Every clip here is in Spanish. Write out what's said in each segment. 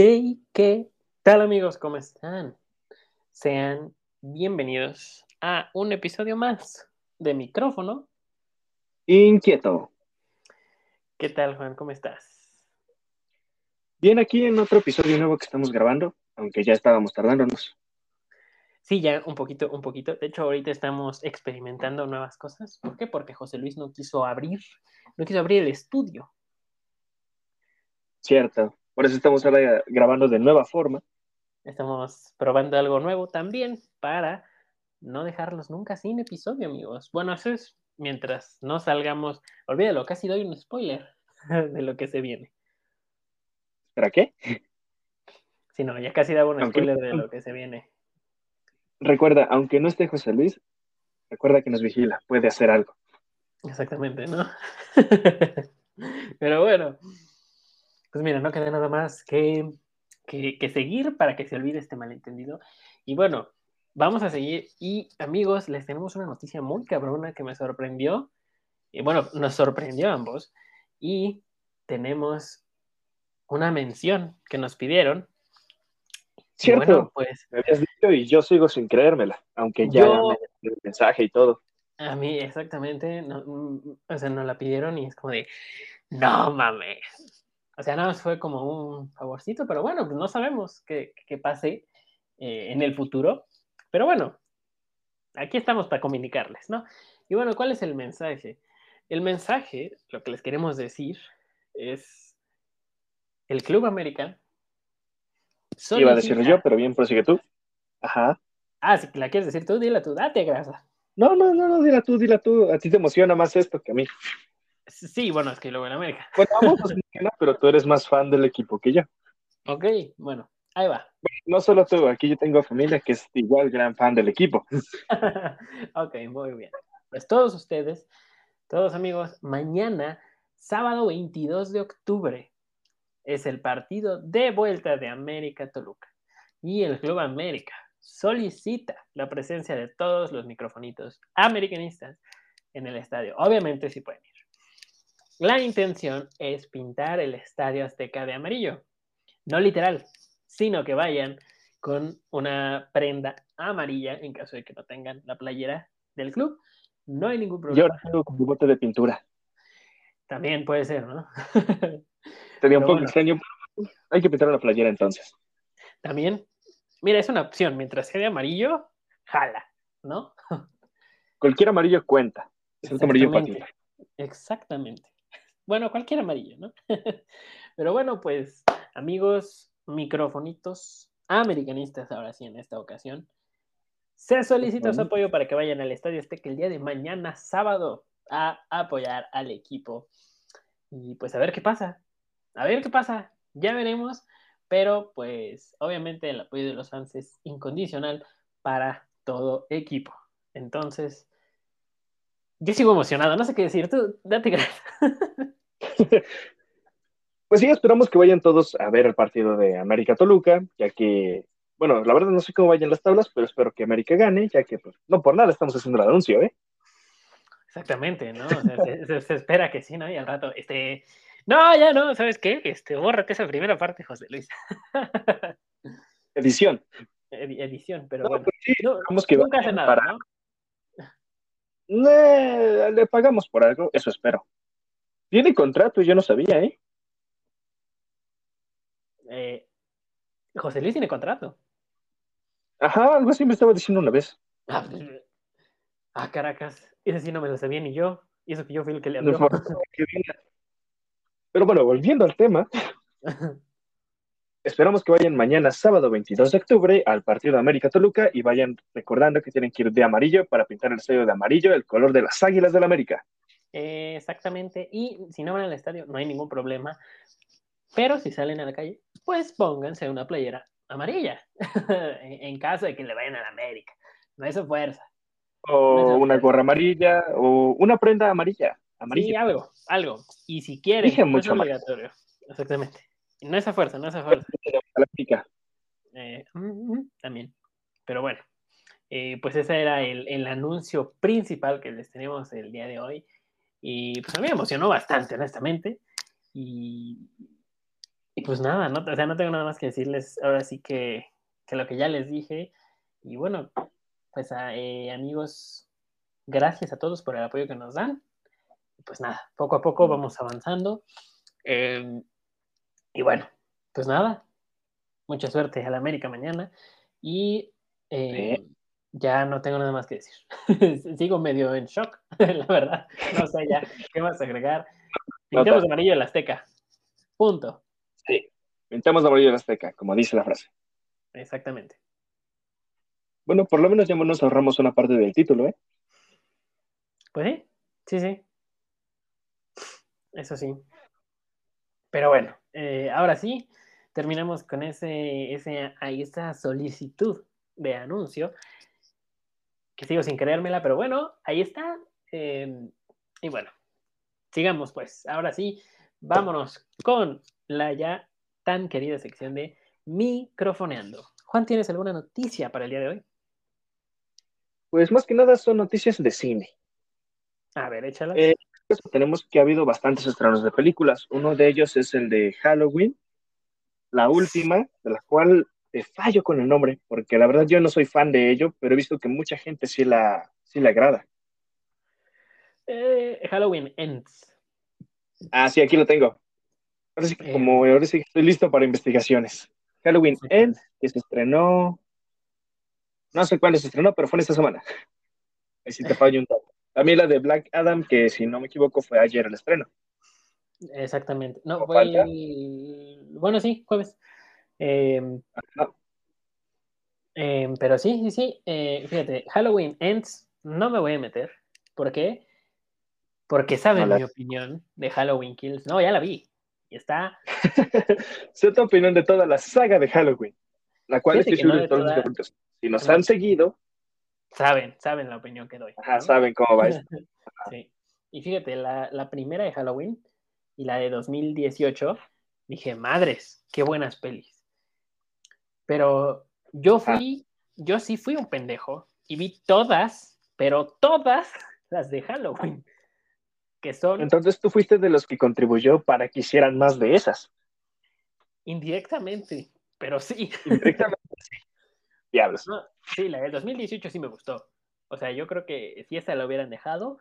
Hey, ¿qué tal amigos? ¿Cómo están? Sean bienvenidos a un episodio más de micrófono. Inquieto. ¿Qué tal, Juan? ¿Cómo estás? Bien, aquí en otro episodio nuevo que estamos grabando, aunque ya estábamos tardándonos. Sí, ya un poquito, un poquito. De hecho, ahorita estamos experimentando nuevas cosas. ¿Por qué? Porque José Luis no quiso abrir, no quiso abrir el estudio. Cierto. Por eso estamos ahora grabando de nueva forma. Estamos probando algo nuevo también para no dejarlos nunca sin episodio, amigos. Bueno, eso es mientras no salgamos. Olvídalo, casi doy un spoiler de lo que se viene. ¿Para qué? Sí, no, ya casi daba un spoiler de lo que se viene. Recuerda, aunque no esté José Luis, recuerda que nos vigila, puede hacer algo. Exactamente, ¿no? Pero bueno, pues mira, no queda nada más que, que, seguir para que se olvide este malentendido. Y bueno, vamos a seguir. Y amigos, les tenemos una noticia muy cabrona que me sorprendió. Y bueno, nos sorprendió a ambos. Y tenemos una mención que nos pidieron Cierto, bueno, pues, me habías dicho y yo sigo sin creérmela, aunque ya me el mensaje y todo. A mí, exactamente, no, mm, o sea, nos la pidieron y es como de, no mames. O sea, nada más fue como un favorcito, pero bueno, pues no sabemos qué, qué pase eh, en el futuro. Pero bueno, aquí estamos para comunicarles, ¿no? Y bueno, ¿cuál es el mensaje? El mensaje, lo que les queremos decir es el Club América Iba a decirlo yo, pero bien, prosigue tú. Ajá. Ah, si la quieres decir tú, dila tú, date grasa. No, no, no, no, dila tú, dila tú. A ti te emociona más esto que a mí. Sí, bueno, es que luego en América. Bueno, emociona, pero tú eres más fan del equipo que yo. Ok, bueno, ahí va. no solo tú, aquí yo tengo familia que es igual gran fan del equipo. ok, muy bien. Pues todos ustedes, todos amigos, mañana, sábado 22 de octubre, es el partido de vuelta de América Toluca. Y el Club América solicita la presencia de todos los microfonitos americanistas en el estadio. Obviamente si pueden. La intención es pintar el estadio Azteca de amarillo. No literal, sino que vayan con una prenda amarilla en caso de que no tengan la playera del club. No hay ningún problema. Yo tengo como bote de pintura. También puede ser, ¿no? Tenía un poco extraño. Hay que pintar la playera entonces. También. Mira, es una opción. Mientras sea de amarillo, jala, ¿no? Cualquier amarillo cuenta. Es amarillo Exactamente. Bueno, cualquier amarillo, ¿no? Pero bueno, pues, amigos, microfonitos americanistas, ahora sí, en esta ocasión. Se solicita su apoyo para que vayan al Estadio que el día de mañana, sábado, a apoyar al equipo. Y pues a ver qué pasa. A ver qué pasa. Ya veremos. Pero pues obviamente el apoyo de los fans es incondicional para todo equipo. Entonces, yo sigo emocionado. No sé qué decir. Tú, date gracias. pues sí, esperamos que vayan todos a ver el partido de América Toluca, ya que, bueno, la verdad no sé cómo vayan las tablas, pero espero que América gane, ya que, pues, no por nada estamos haciendo el anuncio, ¿eh? Exactamente, ¿no? se, espera que sí, ¿no? Y al rato, este, no, ya no, ¿sabes qué? Este, bórrate esa primera parte, José Luis. Edición. edición, pero bueno. Pues que nunca hace nada, ¿no? le pagamos por algo, eso espero. Tiene contrato, yo no sabía, ¿eh? ¿eh? José Luis tiene contrato. Ajá, algo así me estaba diciendo una vez. Ah, pues, ah Caracas, ese sí no me lo sabía ni yo. Y eso que yo fui el que le habló. Pero bueno, volviendo al tema. Esperamos que vayan mañana, sábado 22 de octubre, al partido de América Toluca y vayan recordando que tienen que ir de amarillo para pintar el sello de amarillo, el color de las águilas del la América. Eh, exactamente. Y si no van al estadio, no hay ningún problema. Pero si salen a la calle, pues pónganse una playera amarilla en, caso de que le vayan a la América. No es fuerza. O una gorra amarilla o una prenda amarilla. Sí, algo, algo. Y si quieren, no es obligatorio. Exactamente. No es a fuerza, no es a fuerza. Eh, también. Pero bueno, eh, pues ese era el, el, anuncio principal que les tenemos el día de hoy. Y pues a mí me emocionó bastante, honestamente. Y, pues nada, no, o sea, no tengo nada más que decirles. Ahora sí que, que lo que ya les dije. Y bueno, pues eh, amigos, gracias a todos por el apoyo que nos dan. Pues nada, poco a poco vamos avanzando. Em, y bueno, pues nada, mucha suerte a la América mañana. Y eh, ya no tengo nada más que decir. Sigo medio en shock, la verdad. No sé ya qué más agregar. Pintemos amarillo el Azteca. Punto. Sí, pintemos amarillo el Azteca, como dice la frase. Exactamente. Bueno, por lo menos ya nos ahorramos una parte del título, ¿eh? Pues sí, sí, sí. Eso sí. Pero bueno, eh, ahora sí, terminamos con ese, ese, esa solicitud de anuncio, que sigo sin creérmela, pero bueno, ahí está. Em, y bueno, sigamos pues. Ahora sí, vámonos con la ya tan querida sección de microfoneando. Juan, ¿tienes alguna noticia para el día de hoy? Pues más que nada son noticias de cine. A ver, échalas. Eh, tenemos que ha habido bastantes estrenos de películas. Uno de ellos es el de Halloween, la última, de la cual te fallo con el nombre, porque la verdad yo no soy fan de ello, pero he visto que mucha gente sí la, sí le agrada. Eh, Halloween Ends. Ah, sí, aquí lo tengo. Ahora sí, eh. como ahora sí estoy listo para investigaciones. Halloween Ends, que se estrenó. No sé cuándo se estrenó, pero fue en esta semana. Ahí sí te fallo un poco. También la de Black Adam, que si no me equivoco fue ayer el estreno. Exactamente. No, fue Bueno, sí, jueves. Em, em, pero sí, sí, sí. Eh, fíjate, Halloween Ends no me voy a meter. ¿Por qué? Porque saben mi opinión de Halloween Kills. No, ya la vi. Y está. sé tu opinión de toda la saga de Halloween. La cual estoy seguro de todos los Si nos han seguido, Saben, saben la opinión que doy. Ajá, saben cómo va esto. sí. Y fíjate, la, primera de Halloween y la de 2018, dije, madres, qué buenas pelis. Pero yo fui, yo sí fui un pendejo y vi todas, pero todas las de Halloween. Que son. Entonces tú fuiste de los que contribuyó para que hicieran más de esas. Indirectamente, pero sí. Indirectamente sí. Diablos. sí, la del 2018 sí me gustó. O sea, yo creo que si esa la hubieran dejado,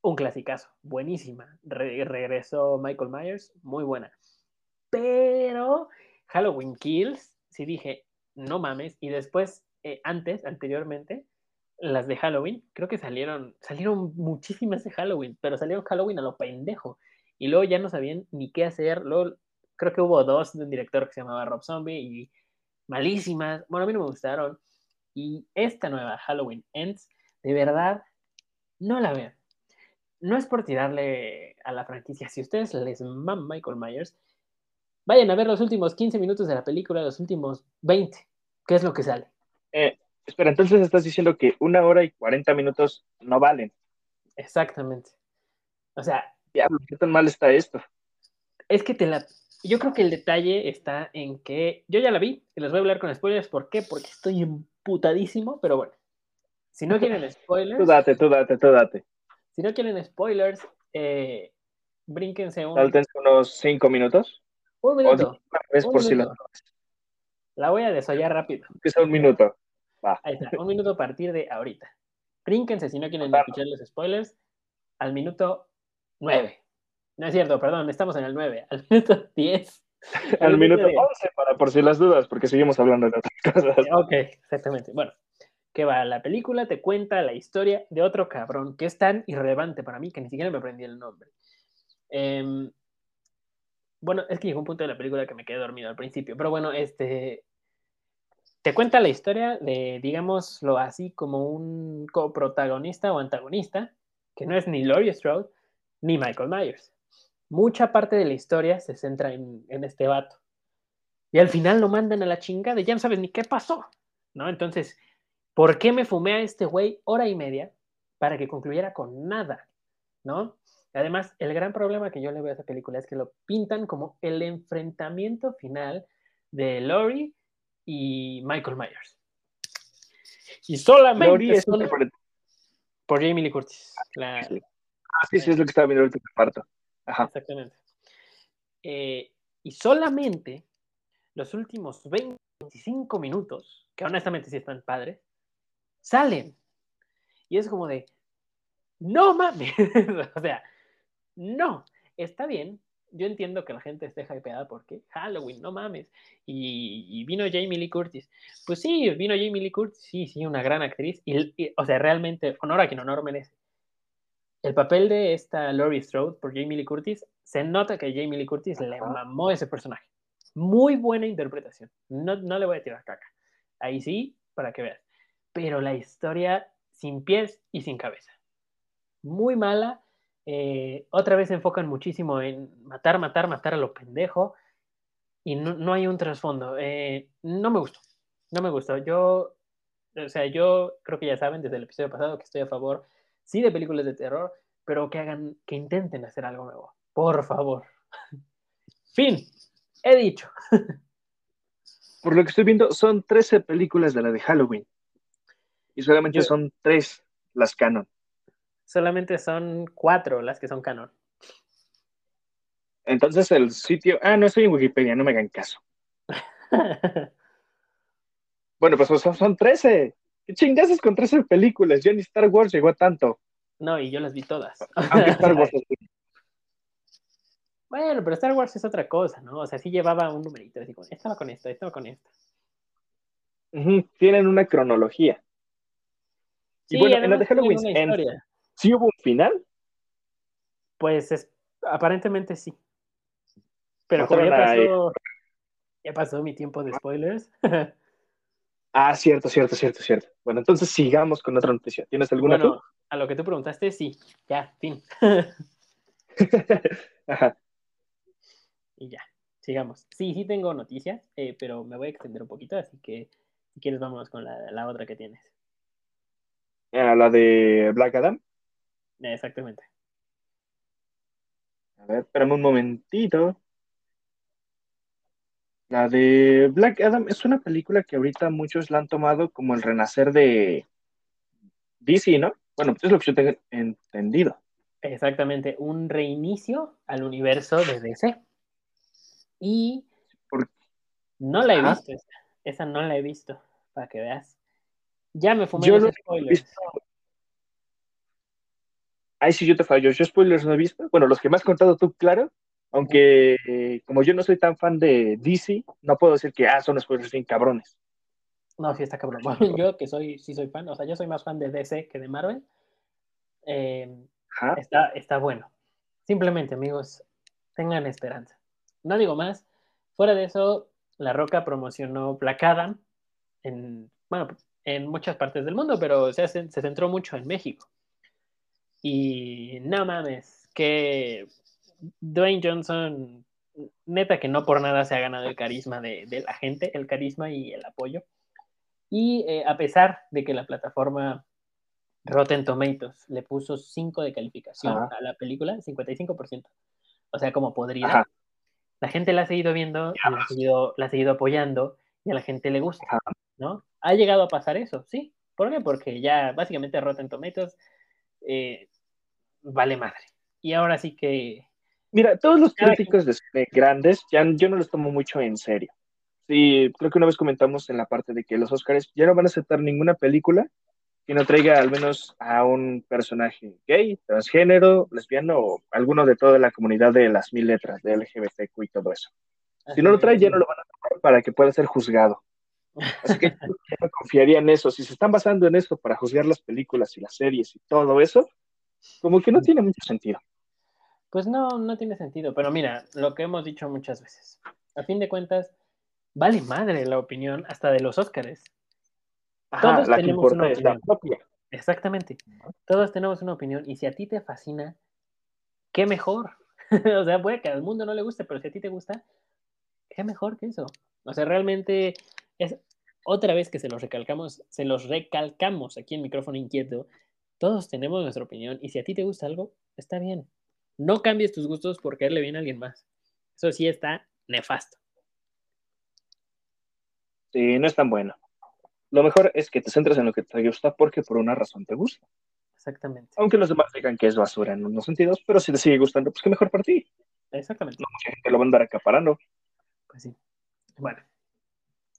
un clasicazo, buenísima. regresó Michael Myers, muy buena. Pero Halloween Kills, sí dije, no mames. Y después, eh, antes, anteriormente, las de Halloween, creo que salieron, salieron muchísimas de Halloween, pero salieron Halloween a lo pendejo. Y luego ya no sabían ni qué hacer. Luego, creo que hubo dos de un director que se llamaba Rob Zombie y malísimas. Bueno, a mí no me gustaron. Y esta nueva Halloween Ends, de verdad, no la vean. No es por tirarle a la franquicia. Si ustedes les maman Michael Myers, vayan a ver los últimos 15 minutos de la película, los últimos 20. ¿Qué es lo que sale? Eh, espera, entonces estás diciendo que una hora y 40 minutos no valen. Exactamente. O sea. ¿qué tan mal está esto? Es que te la, yo creo que el detalle está en que yo ya la vi y les voy a hablar con spoilers. ¿Por qué? Porque estoy emputadísimo, pero bueno. Si no quieren spoilers. tú date, tú date, tú date. Si no quieren spoilers, eh, brínquense un... unos cinco minutos. Un minuto. por Si la... la voy a desollar rápido. Sea un minuto. Ahí está, un minuto a partir de ahorita. Brínquense si no quieren escuchar los spoilers al minuto nueve. No es cierto, perdón, estamos en el 9, al minuto 10. Al, minuto 11, para por si las dudas, porque seguimos hablando de otras cosas. Ok, exactamente. Bueno, que va, la película te cuenta la historia de otro cabrón que es tan irrelevante para mí que ni siquiera me aprendí el nombre. Em, bueno, es que llegó un punto de la película que me quedé dormido al principio, pero bueno, este te cuenta la historia de, digámoslo así, como un coprotagonista o antagonista, que no es ni Laurie Strode ni Michael Myers mucha parte de la historia se centra en, este vato. Y al final lo mandan a la chingada y ya no sabes ni qué pasó, ¿no? Entonces, ¿por qué me fumé a este güey hora y media para que concluyera con nada, ¿no? Además, el gran problema que yo le veo a esa película es que lo pintan como el enfrentamiento final de Laurie y Michael Myers. Y solamente por Jamie Lee Curtis. La... Ah, sí, sí, es lo que estaba viendo el parto. Exactamente. Eh, Y solamente los últimos 25 minutos, que honestamente sí están padres, salen. Y es como de, no mames, o sea, no, está bien. Yo entiendo que la gente esté hypeada porque Halloween, no mames. Y, vino Jamie Lee Curtis. Pues sí, vino Jamie Lee Curtis, sí, sí, una gran actriz. Y, o sea, realmente, honor a quien honor merece. El papel de esta Laurie Strode por Jamie Lee Curtis, se nota que Jamie Lee Curtis le mamó ese personaje. Muy buena interpretación. No, no le voy a tirar caca. Ahí sí, para que veas. Pero la historia sin pies y sin cabeza. Muy mala eh, otra vez se enfocan muchísimo en matar, matar, matar a lo pendejo y no, hay un trasfondo. Eh, no me gustó, no me gustó. Yo, o sea, yo creo que ya saben desde el episodio pasado que estoy a favor, sí, de películas de terror, pero que hagan, que intenten hacer algo nuevo. Por favor. fin, he dicho. Por lo que estoy viendo, son 13 películas de la de Halloween. Y solamente son 3 las canon solamente son cuatro las que son canon. Entonces el sitio. Ah, no estoy en Wikipedia, no me hagan caso. bueno, pues son, son 13. ¿Qué chingases con 13 películas? Ya ni Star Wars llegó a tanto. No, y yo las vi todas. bueno, pero Star Wars es otra cosa, ¿no? O sea, sí llevaba un numerito, así como, estaba con esto, estaba con esto. Tienen una cronología. y bueno, en la de Halloween, ¿Sí hubo un final? Pues es, aparentemente sí. Pero como ya pasó, ya pasó mi tiempo de spoilers. ah, cierto, cierto, cierto, cierto. Bueno, entonces sigamos con otra noticia. ¿Tienes alguna bueno, A lo que tú preguntaste, sí. Ya, fin. Y ya, sigamos. Sí, sí tengo noticias, eh, pero me voy a extender un poquito, así que si quieres vámonos con la, la otra que tienes. Ah, la de Black Adam. Exactamente. A ver, espérame un momentito. La de Black Adam es una película que ahorita muchos la han tomado como el renacer de DC, ¿no? Bueno, pues es lo que yo tengo entendido. Exactamente, un reinicio al universo de DC. Y no la he visto, esa. no la he visto, para que veas. Ya me fumé los spoilers. Ahí sí yo te fallo. Yo spoilers no he visto. Bueno, los que me has contado tú, claro. Aunque eh, como yo no soy tan fan de DC, no puedo decir que ah, son spoilers bien cabrones. No, sí está cabrón. yo que soy, sí soy fan, o sea, yo soy más fan de DC que de Marvel. Eh, está, está bueno. Simplemente, amigos, tengan esperanza. No digo más. Fuera de eso, La Roca promocionó Black Adam en, bueno, en muchas partes del mundo, pero se, se centró mucho en México. Y no mames, que Dwayne Johnson, neta que no por nada se ha ganado el carisma de, la gente, el carisma y el apoyo. Y eh, a pesar de que la plataforma Rotten Tomatoes le puso 5 de calificación a la película, 55%. O sea, como podría. La gente la ha seguido viendo, la ha seguido, la ha seguido apoyando y a la gente le gusta, ¿no? Ha llegado a pasar eso, ¿sí? ¿Por qué? Porque ya básicamente Rotten Tomatoes eh, vale madre. Y ahora sí que... Mira, todos los críticos de grandes, ya, yo no los tomo mucho en serio. Sí, creo que una vez comentamos en la parte de que los Oscars ya no van a aceptar ninguna película que no traiga al menos a un personaje gay, transgénero, lesbiano o alguno de toda la comunidad de las mil letras de LGBTQ y todo eso. Si no lo trae, ya no lo van a tomar para que pueda ser juzgado. Así que yo no confiaría en eso. Si se están basando en eso para juzgar las películas y las series y todo eso, como que no tiene mucho sentido. Pues no, no tiene sentido. Pero mira, lo que hemos dicho muchas veces. A fin de cuentas, vale madre la opinión hasta de los Óscares. Todos tenemos una opinión. Exactamente. Todos tenemos una opinión. Y si a ti te fascina, qué mejor. o sea, puede que al mundo no le guste, pero si a ti te gusta, qué mejor que eso. O sea, realmente es otra vez que se los recalcamos, se los recalcamos aquí en micrófono inquieto. Todos tenemos nuestra opinión y si a ti te gusta algo, está bien. No cambies tus gustos por caerle bien a alguien más. Eso sí está nefasto. Sí, no es tan bueno. Lo mejor es que te centres en lo que te gusta porque por una razón te gusta. Exactamente. Aunque los demás digan que es basura en unos sentidos, pero si te sigue gustando, pues qué mejor para ti. Exactamente. No mucha gente lo va a andar acaparando. Pues sí. Bueno.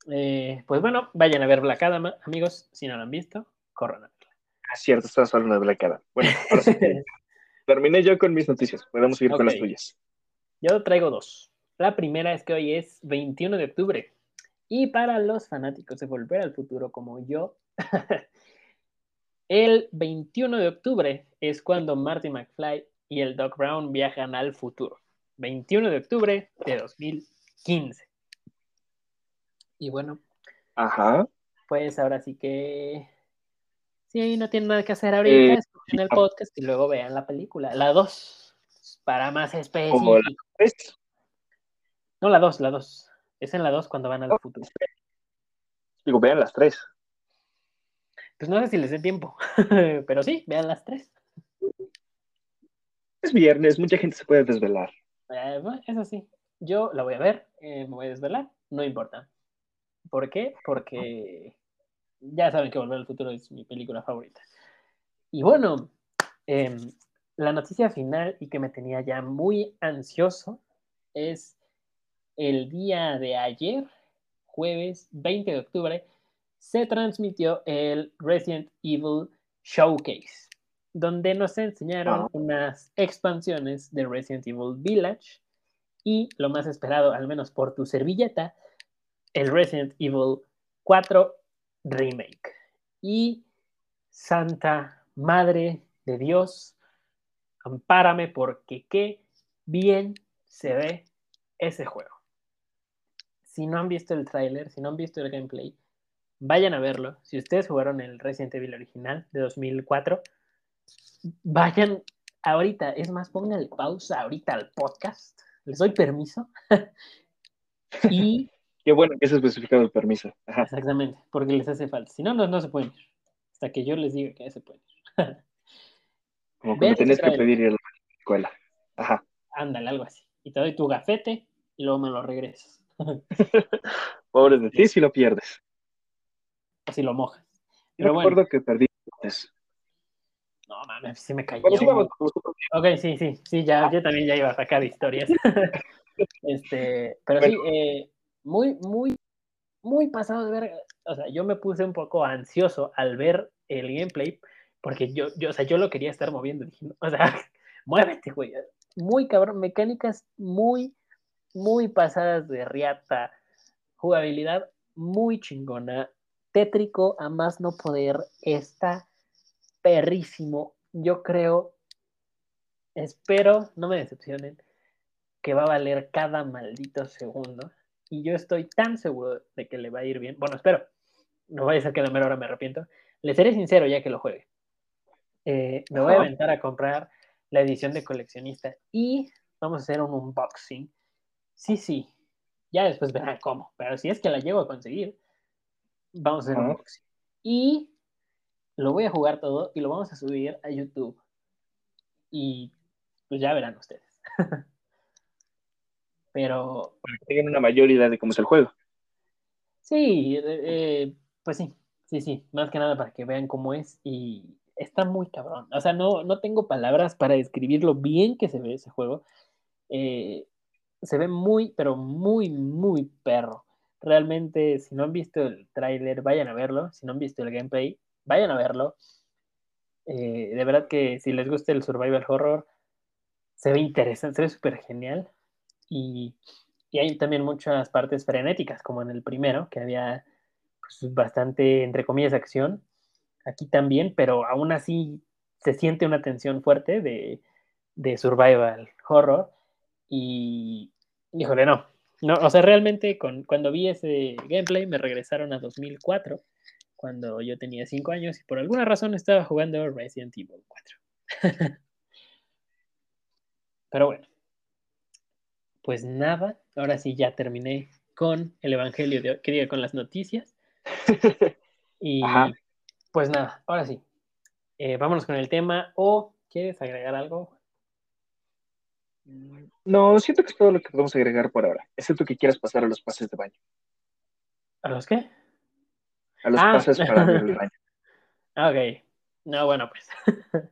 Eh, pues bueno, vayan a ver Black Adam, amigos. Si no lo han visto, corran Ah, cierto, estás hablando de Black Adam. Bueno, ahora sí. terminé yo con mis noticias. Podemos seguir con las tuyas. Yo traigo dos. La primera es que hoy es 21 de octubre. Y para los fanáticos de Volver al Futuro como yo, el 21 de octubre es cuando Marty McFly y el Doc Brown viajan al futuro. 21 de octubre de 2015. Y bueno, Ajá. pues ahora sí que... Sí, no tienen nada que hacer ahorita, Eh, escuchen el podcast y luego vean la película. La 2, para más específico. La tres. No, la 2, la 2. Es en la 2 cuando van al Oh. futuro. Digo, vean las tres. Pues no sé si les dé tiempo, pero sí, vean las tres. Es viernes, mucha gente se puede desvelar. Eh, bueno, eso sí, yo la voy a ver, eh, me voy a desvelar, no importa. ¿Por qué? Porque ya saben que Volver al Futuro es mi película favorita. Y bueno, em, la noticia final y que me tenía ya muy ansioso es el día de ayer, jueves 20 de octubre, se transmitió el Resident Evil Showcase, donde nos enseñaron unas expansiones de Resident Evil Village y lo más esperado, al menos por tu servilleta, el Resident Evil 4 Remake. Y Santa Madre de Dios, ampárame porque qué bien se ve ese juego. Si no han visto el tráiler, si no han visto el gameplay, vayan a verlo. Si ustedes jugaron el Resident Evil original de 2004, vayan ahorita. Es más, pónganle pausa ahorita al podcast. Les doy permiso. y Qué bueno que es especificado el permiso. Ajá. exactamente, porque les hace falta. Si no, no, no se pueden ir. Hasta que yo les diga que se pueden ir. Como que me tenés que pedir ir a la escuela. Ajá. Ándale, algo así. Y te doy tu gafete y luego me lo regresas. Pobre de ti si lo pierdes. o si lo mojas. Yo Pero bueno, recuerdo que perdí. antes. no mames, sí me cayó. Bueno, sí, vamos, vamos, Ok, sí, sí, sí, ya, yo también ya iba a sacar historias. este, pero sí, eh, muy, muy, muy pasado de ver. O sea, yo me puse un poco ansioso al ver el gameplay, porque yo, yo, o sea, yo lo quería estar moviendo. O sea, muévete, güey. Muy cabrón, mecánicas muy, muy pasadas de riata, jugabilidad muy chingona, tétrico a más no poder, está perrísimo. Yo creo, espero, no me decepcionen, que va a valer cada maldito segundo. Y yo estoy tan seguro de que le va a ir bien. Bueno, espero. No vaya a ser que la mera hora me arrepiento. Le seré sincero ya que lo juegue. Eh, me voy a aventar a comprar la edición de coleccionista y vamos a hacer un unboxing. Sí, sí. Ya después verán cómo. Pero si es que la llego a conseguir, vamos a hacer un unboxing. Y lo voy a jugar todo y lo vamos a subir a YouTube. Y pues ya verán ustedes. Pero Para que tengan una mayor idea de cómo es el juego. sí, eh, pues sí, sí, sí. Más que nada para que vean cómo es. Y está muy cabrón. O sea, no, no tengo palabras para describir lo bien que se ve ese juego. Eh, se ve muy, pero muy, muy perro. Realmente, si no han visto el tráiler, vayan a verlo. Si no han visto el gameplay, vayan a verlo. Eh, de verdad que si les gusta el survival horror, se ve interesante, se ve súper genial. Y, y hay también muchas partes frenéticas, como en el primero, que había pues, bastante, entre comillas, acción. Aquí también, pero aún así se siente una tensión fuerte de, de survival horror. Y, híjole, no. no o sea, realmente con, cuando vi ese gameplay me regresaron a 2004, cuando yo tenía 5 años y por alguna razón estaba jugando Resident Evil 4. Pero bueno, pues nada, ahora sí ya terminé con el Evangelio de hoy, que diga con las noticias. Y Ajá. pues nada, ahora sí, eh, vámonos con el tema. ¿O quieres agregar algo? No, siento que es todo lo que podemos agregar por ahora, excepto que quieras pasar a los pases de baño. ¿A los qué? A los Ah. pases para el baño. Ah, ok. No, bueno, pues.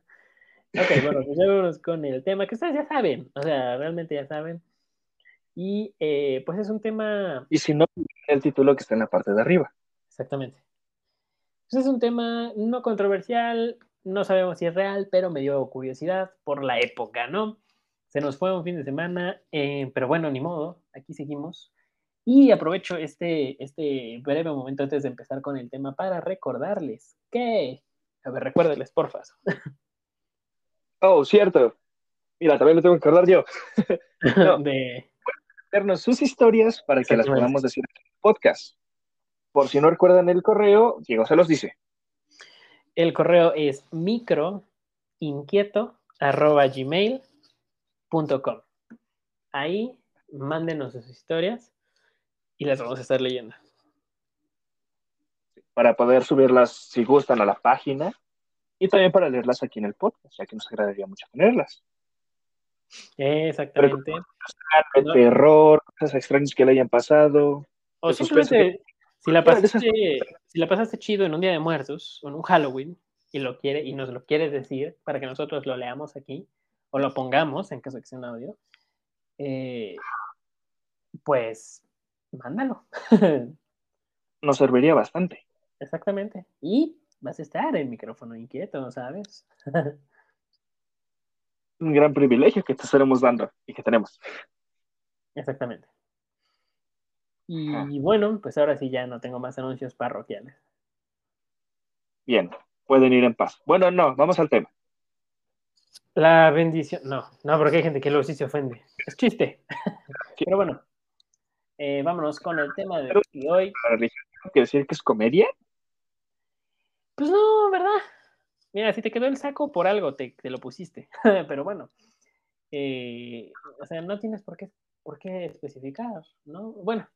ok, bueno, pues ya vámonos con el tema que ustedes ya saben. O sea, realmente ya saben. Y eh, pues es un tema... Y si no, el título que está en la parte de arriba. Exactamente. Pues es un tema no controversial, no sabemos si es real, pero me dio curiosidad por la época, ¿no? Se nos fue un fin de semana, eh, pero bueno, ni modo, aquí seguimos. Y aprovecho este, este breve momento antes de empezar con el tema para recordarles que, a ver, recuérdenles, porfa. Oh, cierto. Mira, también me tengo que acordar yo. no. de sus historias para que las podamos decir en el podcast. Por si no recuerdan el correo, Diego se los dice. El correo es microinquieto.gmail.com. Ahí mándenos sus historias y las vamos a estar leyendo. Para poder subirlas, si gustan, a la página y también para leerlas aquí en el podcast, ya que nos agradaría mucho tenerlas. Exactamente. Pero, terror, cosas extrañas que le hayan pasado. O simplemente, si la, pasaste, si la pasaste chido en un día de muertos o en un Halloween y, lo quiere, y nos lo quieres decir para que nosotros lo leamos aquí o lo pongamos en caso de que sea un audio, eh, pues mándalo. Nos serviría bastante. Exactamente. Y vas a estar en micrófono inquieto, ¿sabes? Un gran privilegio que te estaremos dando y que tenemos. Exactamente. Y bueno, pues ahora sí ya no tengo más anuncios parroquiales. Bien, pueden ir en paz. Bueno, no, vamos al tema. La bendición, no, no, porque hay gente que lo sí se ofende. Es chiste. Pero bueno, eh, vámonos con el tema de hoy. ¿Quiere decir que es comedia? Pues no, ¿verdad? Mira, si te quedó el saco, por algo te, lo pusiste. Pero bueno, eh, o sea, no tienes por qué, por qué especificar, ¿no? Bueno,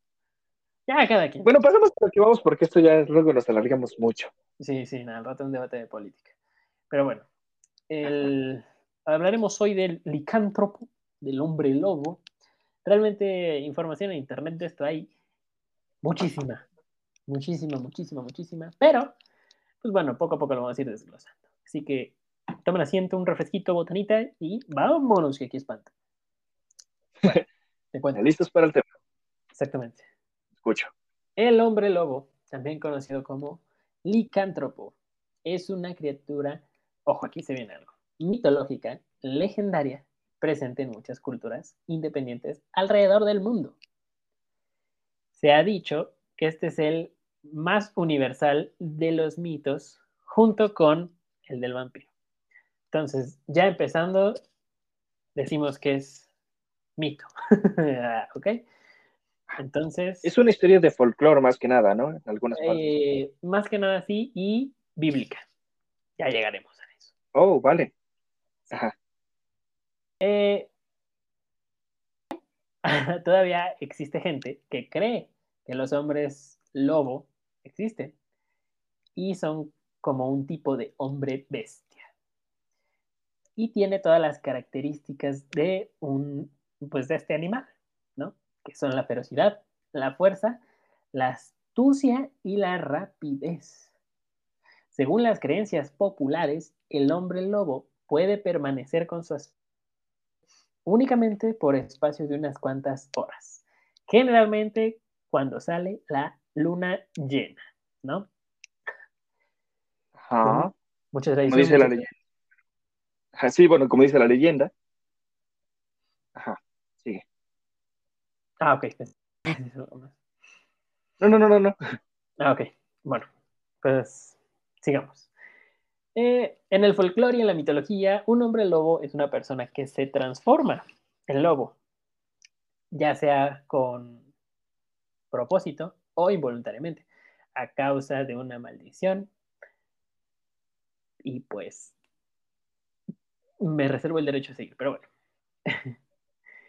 ya cada quien. Bueno, pasemos por aquí vamos, porque esto ya luego nos alargamos mucho. Sí, sí, nada, al rato un debate de política. Pero bueno, el, hablaremos hoy del licántropo, del hombre lobo, realmente información en internet de esto hay muchísima, muchísima, muchísima, muchísima, pero, pues bueno, poco a poco lo vamos a ir desglosando. Así que tomen asiento, un refresquito, botanita y vámonos que aquí espanta. te cuento. ¿Listos para el tema? Exactamente. Escucho. El hombre lobo, también conocido como licántropo, es una criatura, ojo, aquí se viene algo, mitológica, legendaria, presente en muchas culturas independientes alrededor del mundo. Se ha dicho que este es el más universal de los mitos junto con el del vampiro. Entonces, ya empezando, decimos que es mito. ¿Ok? Entonces. Es una historia de folclore más que nada, ¿no? En algunas partes. Eh, más que nada sí, y bíblica. Ya llegaremos a eso. Oh, vale. Ajá. Eh, todavía existe gente que cree que los hombres lobo existen y son como un tipo de hombre bestia. Y tiene todas las características de un, pues de este animal, ¿no? Que son la ferocidad, la fuerza, la astucia y la rapidez. Según las creencias populares, el hombre lobo puede permanecer con su únicamente por espacio de unas cuantas horas. Generalmente cuando sale la luna llena, ¿no? Ajá. Muchas gracias. Como dice la leyenda. sí, bueno, como dice la leyenda. Ajá, sigue. Ah, ok. No, no, no, no, no. Ah, ok. Bueno, pues sigamos. Eh, en el folclore y en la mitología, un hombre lobo es una persona que se transforma en lobo, ya sea con propósito o involuntariamente, a causa de una maldición. Y pues me reservo el derecho a seguir, pero bueno.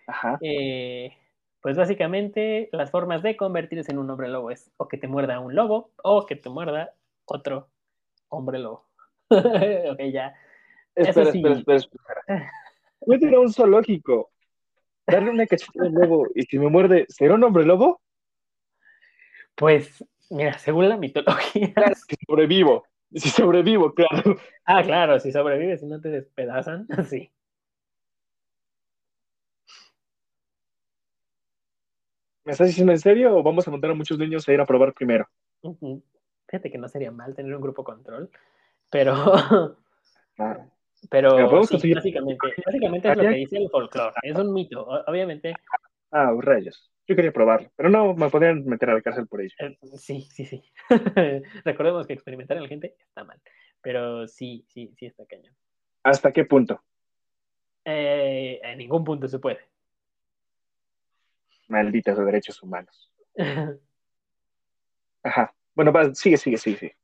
Ajá. Eh, pues básicamente las formas de convertirse en un hombre lobo es o que te muerda un lobo o que te muerda otro hombre lobo. ok, ya. Espera, espera, espera, espera. Voy a un zoológico, darle una cacheta de lobo y si me muerde, ¿será un hombre lobo? Pues, mira, según la mitología. Claro, sobrevivo. Si sobrevivo, claro. Ah, claro, si sobrevives y no te despedazan, sí. ¿Me estás diciendo en serio o vamos a montar a muchos niños a ir a probar primero? Fíjate que no sería mal tener un grupo control, pero... Ah. Pero, básicamente, básicamente es lo que dice el folclore. Es un mito, obviamente. Ah, rayos. Yo quería probarlo, pero no me podrían meter a la cárcel por ello. Eh, sí, sí, sí. Recordemos que experimentar en la gente está mal, pero sí, sí, sí está cañón. ¿Hasta qué punto? Eh, en ningún punto se puede. Malditos derechos humanos. Ajá. Bueno, sigue, sigue, sigue, sigue.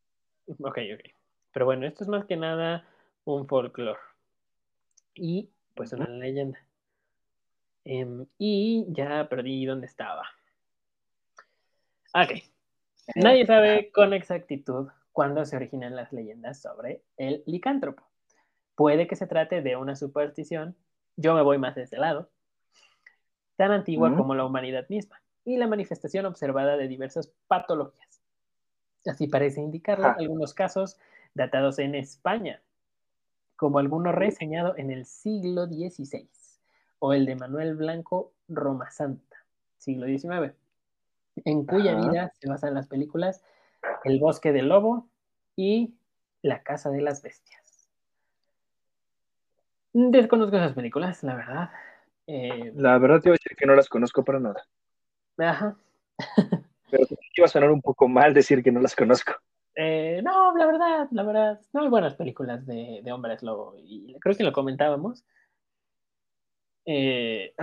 Ok, ok. Pero bueno, esto es más que nada un folclore. Y pues una leyenda. Em, y ya perdí dónde estaba. Ok. Nadie sabe con exactitud cuándo se originan las leyendas sobre el licántropo. Puede que se trate de una superstición, yo me voy más de este lado, tan antigua como la humanidad misma, y la manifestación observada de diversas patologías. Así parece indicarlo algunos casos datados en España, como alguno reseñado en el siglo XVI, o el de Manuel Blanco Roma Santa, siglo XIX, en cuya vida se basan las películas El bosque del lobo y La casa de las bestias. Desconozco esas películas, la verdad. Eh, la verdad te iba a decir que no las conozco para nada. Ajá. Pero iba a sonar un poco mal decir que no las conozco. Eh, no, la verdad, la verdad, no hay buenas películas de, de hombres lobo. Y creo que lo comentábamos. Eh,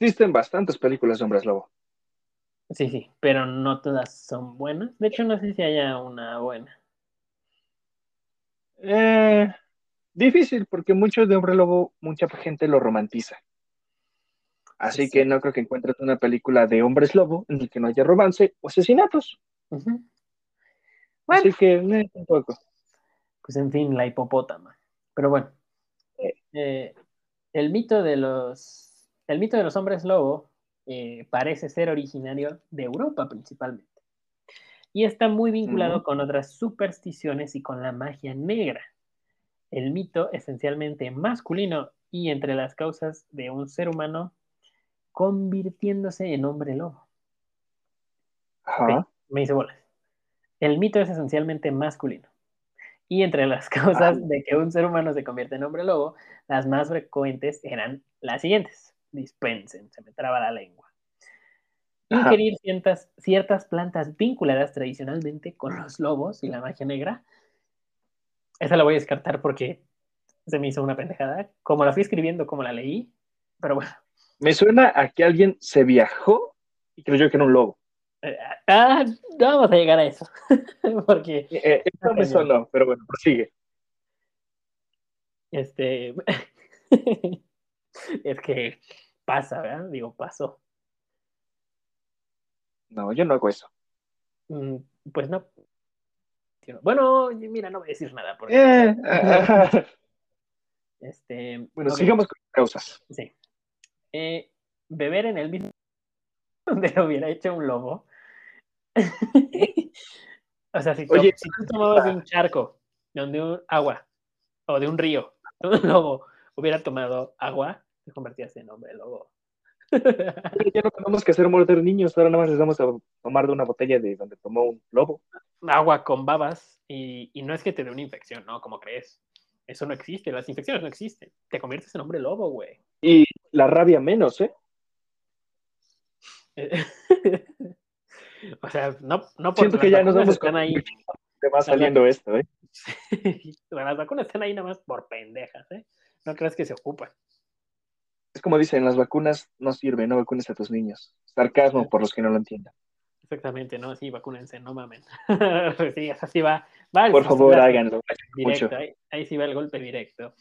existen bastantes películas de hombres lobo. Sí, sí, pero no todas son buenas. De hecho, no sé si haya una buena. Eh, difícil, porque mucho de hombre lobo, mucha gente lo romantiza. Así que no creo que encuentres una película de hombres lobo en la que no haya romance o asesinatos. Así que, eh, un poco. Pues en fin, la hipopótama. Pero bueno, eh, el mito de los, el mito de los hombres lobo eh, parece ser originario de Europa principalmente. Y está muy vinculado con otras supersticiones y con la magia negra. El mito esencialmente masculino y entre las causas de un ser humano convirtiéndose en hombre lobo. me hice bolas. El mito es esencialmente masculino. Y entre las causas de que un ser humano se convierte en hombre lobo, las más frecuentes eran las siguientes. Dispensen, se me traba la lengua. Ingerir ciertas, ciertas plantas vinculadas tradicionalmente con los lobos y la magia negra. Esa la voy a descartar porque se me hizo una pendejada. Como la fui escribiendo, como la leí, pero bueno. Me suena a que alguien se viajó y creyó que era un lobo. Eh, ah, no vamos a llegar a eso. Porque. Eh, esto me sonó, pero bueno, prosigue. Este. es que pasa, ¿verdad? Digo, pasó. No, yo no hago eso. Mm, pues no. Bueno, mira, no voy a decir nada. Porque... Eh, este, bueno, sigamos con causas. Sí. beber en el mismo donde lo hubiera hecho un lobo o sea, si, Oye, si tú tomabas de un charco, de un agua, o de un río, un lobo hubiera tomado agua, te convertías en hombre lobo. ya no tenemos que hacer morder niños, ahora nada más les vamos a tomar de una botella de donde tomó un lobo. Agua con babas, y, y no es que te dé una infección, ¿no? Como crees. Eso no existe, las infecciones no existen. Te conviertes en hombre lobo, güey. Y la rabia menos, ¿eh? O sea, no, no por Siento que ya nos vamos están ahí. Te va saliendo esto, ¿eh? las vacunas están ahí nada más por pendejas, ¿eh? No creas que se ocupan. Es como dicen, las vacunas no sirven, no vacunes a tus niños. Sarcasmo por los que no lo entiendan. Exactamente, no, sí, vacúnense, no mamen. sí, así va. va por favor, háganlo. Directo, ahí, ahí sí va el golpe directo.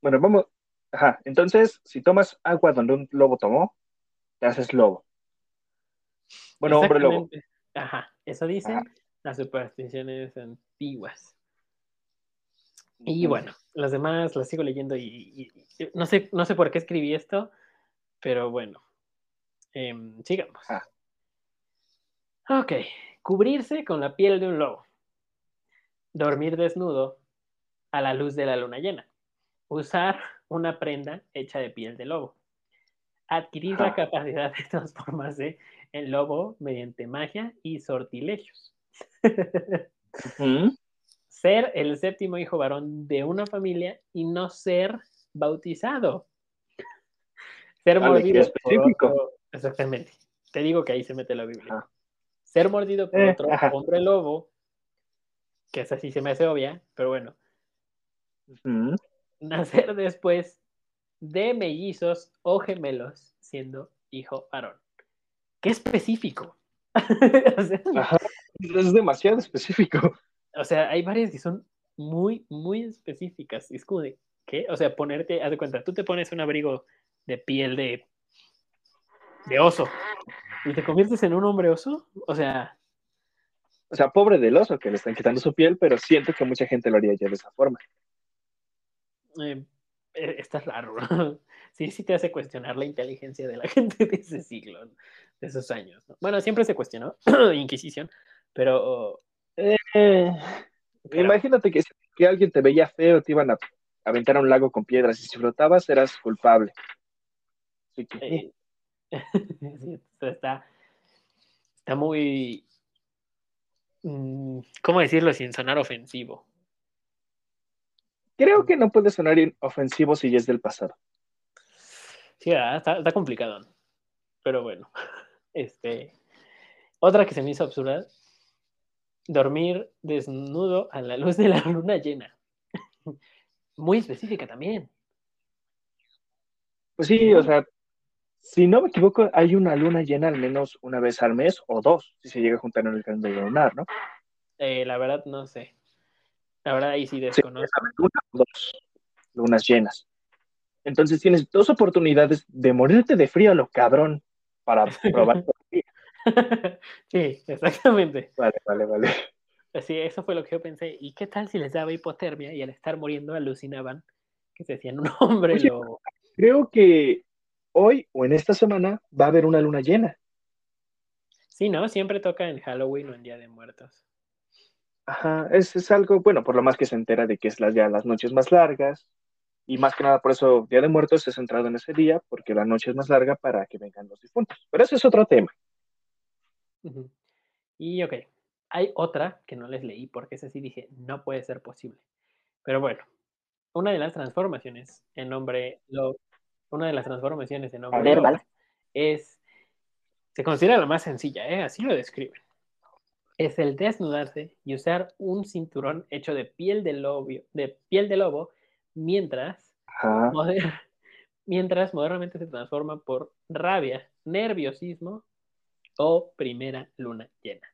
Bueno, vamos. Ajá, entonces, si tomas agua donde un lobo tomó, te haces lobo. Bueno, hombre lobo. Ajá, eso dicen las supersticiones antiguas. Y bueno, las demás las sigo leyendo y, no, sé, no sé por qué escribí esto, pero bueno, em, sigamos. Ah. Ok, cubrirse con la piel de un lobo. Dormir desnudo a la luz de la luna llena. Usar una prenda hecha de piel de lobo adquirir la capacidad de transformarse en lobo mediante magia y sortilegios. Ser el séptimo hijo varón de una familia y no ser bautizado. Ser mordido por otro... Exactamente. Te digo que ahí se mete la Biblia. Ser mordido por eh, otro hombre lobo, que esa sí se me hace obvia, pero bueno. Nacer después de mellizos o gemelos siendo hijo varón. Qué específico. es demasiado específico. O sea, hay varias que son muy, muy específicas. Es como de, ¿qué? O sea, ponerte, haz de cuenta, tú te pones un abrigo de piel de, de oso y te conviertes en un hombre oso. O sea. O sea, pobre del oso que le están quitando su piel, pero siento que mucha gente lo haría ya de esa forma. Eh, está raro. sí, sí te hace cuestionar la inteligencia de la gente de ese siglo, de esos años. Bueno, siempre se cuestionó Inquisición, pero... Eh, imagínate que, que alguien te veía feo, te iban a aventar a un lago con piedras y si flotabas eras culpable. Así que... está, está muy... Mm, ¿Cómo decirlo sin sonar ofensivo? Creo que no puede sonar ofensivo si ya es del pasado. Sí, está, está complicado. Pero bueno, este, otra que se me hizo absurda, dormir desnudo a la luz de la luna llena. Muy específica también. Pues sí, o sea, si no me equivoco, hay una luna llena al menos una vez al mes o dos, si se llega a juntar en el calendario lunar, ¿no? Eh, la verdad no sé. La verdad ahí sí desconozco. o dos lunas llenas. Entonces tienes dos oportunidades de morirte de frío a lo cabrón para probar. sí, exactamente. Vale, vale, vale. Sí, eso fue lo que yo pensé. ¿Y qué tal si les daba hipotermia y al estar muriendo alucinaban que se hacían un hombre Creo que hoy o en esta semana va a haber una luna llena. Sí, ¿no? Siempre toca en Halloween o en Día de Muertos. Ajá, es, es algo, bueno, por lo más que se entera de que es las, ya las noches más largas, y más que nada por eso Día de Muertos es centrado en ese día, porque la noche es más larga para que vengan los difuntos. Pero ese es otro tema. Y ok, hay otra que no les leí porque ese sí dije, no puede ser posible. Pero bueno, una de las transformaciones en nombre, lo, una de las transformaciones en nombre es, se considera la más sencilla, ¿eh? así lo describen. Es el desnudarse y usar un cinturón hecho de piel de lobo, de piel de lobo mientras, mientras modernamente se transforma por rabia, nerviosismo o primera luna llena.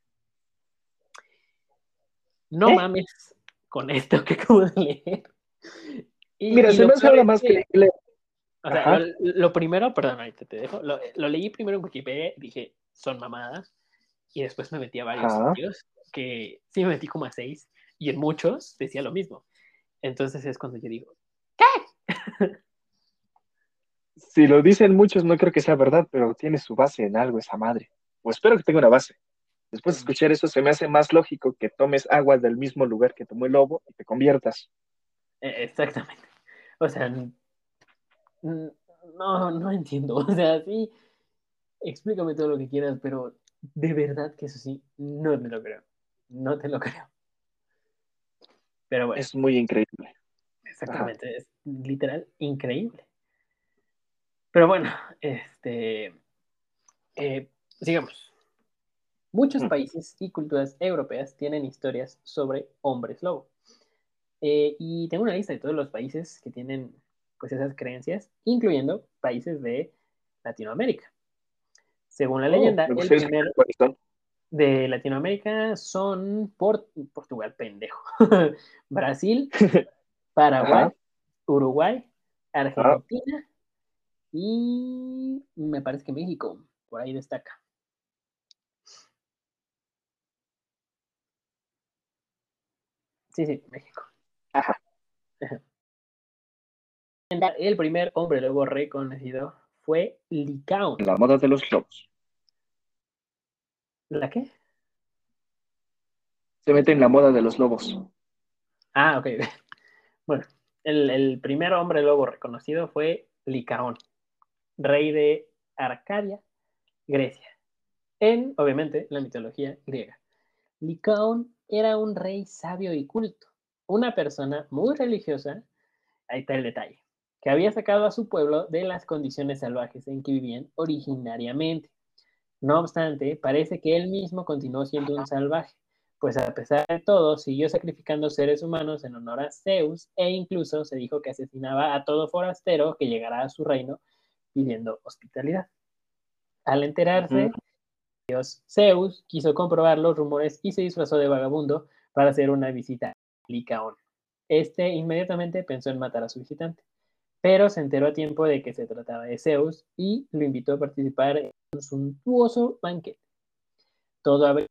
No ¿Eh? mames con esto que acabo de leer. Mira, se me hace más que o sea, lo, primero, perdón, ahorita te dejo, lo, leí primero en Wikipedia y dije, son mamadas, y después me metí a varios sitios, que sí me metí como a seis, y en muchos decía lo mismo. Entonces es cuando yo digo, ¿qué? si lo dicen muchos, no creo que sea verdad, pero tiene su base en algo esa madre. O espero que tenga una base. Después de escuchar eso, se me hace más lógico que tomes agua del mismo lugar que tomó el lobo y te conviertas. E, exactamente. O sea, no, no entiendo. O sea, sí, explícame todo lo que quieras, pero de verdad que eso sí, no me lo creo. No te lo creo. Pero bueno. Es muy increíble. Exactamente, es literal increíble. Pero bueno, este. Eh, sigamos. Muchos mm. países y culturas europeas tienen historias sobre hombres lobo. Eh, y tengo una lista de todos los países que tienen pues esas creencias, incluyendo países de Latinoamérica. Según la oh, leyenda, el primer de Latinoamérica son Portugal, pendejo, Brasil, Paraguay, Uruguay, Argentina y me parece que México, por ahí destaca. Sí, sí, México. Ajá. El primer hombre lobo reconocido fue Licaón. La moda de los lobos. ¿La qué? Se mete en la moda de los lobos. Ah, ok. Bueno, el, primer hombre lobo reconocido fue Licaón, rey de Arcadia, Grecia. En, obviamente, la mitología griega. Licaón era un rey sabio y culto, una persona muy religiosa, ahí está el detalle, que había sacado a su pueblo de las condiciones salvajes en que vivían originariamente. No obstante, parece que él mismo continuó siendo un salvaje, pues a pesar de todo siguió sacrificando seres humanos en honor a Zeus e incluso se dijo que asesinaba a todo forastero que llegara a su reino pidiendo hospitalidad. Al enterarse, Dios Zeus quiso comprobar los rumores y se disfrazó de vagabundo para hacer una visita a Licaón. Este inmediatamente pensó en matar a su visitante, pero se enteró a tiempo de que se trataba de Zeus y lo invitó a participar en un suntuoso banquete. Todo habría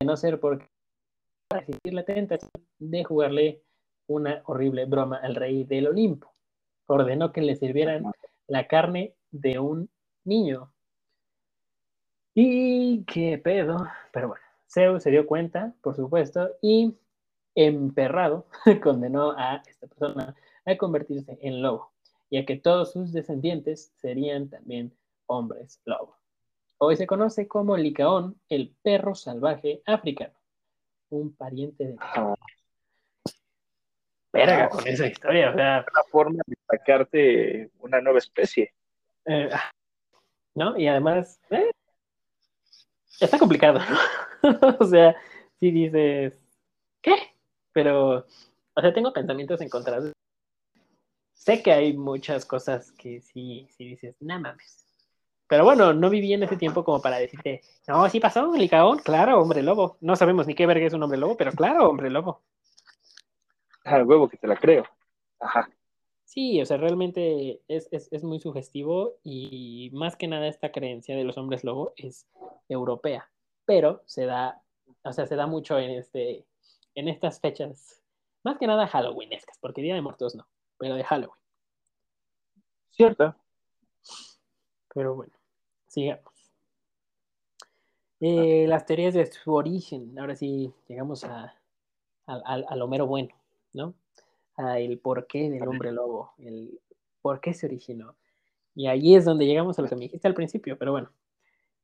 de no ser porque resistir la tentación de jugarle una horrible broma al rey del Olimpo. Ordenó que le sirvieran la carne de un niño. Y qué pedo. Pero bueno, Zeus se dio cuenta, por supuesto, y emperrado condenó a esta persona a convertirse en lobo, ya que todos sus descendientes serían también hombres lobo. Hoy se conoce como Licaón, el perro salvaje africano, un pariente de... Ah. Verga con esa historia, o sea... Una forma de sacarte una nueva especie. Eh, ah, ¿No? Y además, eh, está complicado, o sea, si dices, ¿qué? Pero, o sea, tengo pensamientos encontrados. Sé que hay muchas cosas que sí, sí dices, no mames. Pero bueno, no viví en ese tiempo como para decirte, no, sí pasó, Licaón, claro, hombre lobo. No sabemos ni qué verga es un hombre lobo, pero claro, hombre lobo. Al huevo que te la creo. Ajá. Sí, o sea, realmente es, es, muy sugestivo y más que nada esta creencia de los hombres lobo es europea, pero se da, o sea, se da mucho en, este, en estas fechas, más que nada halloweenescas, porque Día de Muertos no, pero de Halloween. Cierto. Pero bueno. Sigamos. Eh, las teorías de su origen. Ahora sí, llegamos a, a, lo mero bueno, ¿no? A el porqué del hombre lobo, el por qué se originó. Y ahí es donde llegamos a lo que me dijiste al principio, pero bueno.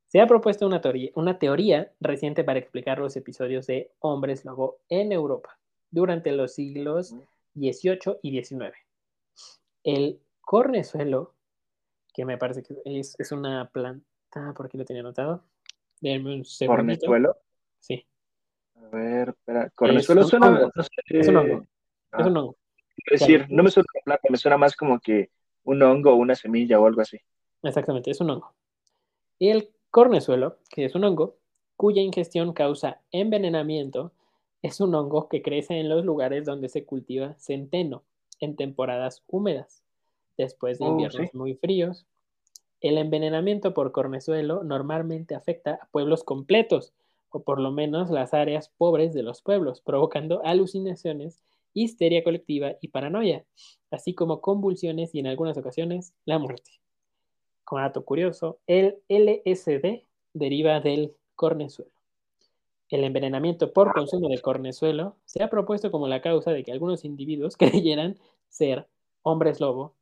Se ha propuesto una teoría, una teoría reciente para explicar los episodios de hombres lobo en Europa durante los siglos XVIII y XIX. El cornezuelo que me parece que es, es una planta, por aquí lo tenía anotado. Denme un ¿Cornezuelo? Sí. A ver, espera. Cornezuelo es suena. No sé, es un hongo. Es un hongo. Es decir, no me suena una planta, me suena más como que un hongo o una semilla o algo así. Exactamente, es un hongo. Y el cornezuelo, que es un hongo, cuya ingestión causa envenenamiento, es un hongo que crece en los lugares donde se cultiva centeno en temporadas húmedas después de oh, inviernos muy fríos. El envenenamiento por cornezuelo normalmente afecta a pueblos completos, o por lo menos las áreas pobres de los pueblos, provocando alucinaciones, histeria colectiva y paranoia, así como convulsiones y en algunas ocasiones la muerte. Como dato curioso, el LSD deriva del cornezuelo. El envenenamiento por consumo de cornezuelo se ha propuesto como la causa de que algunos individuos creyeran ser hombres lobo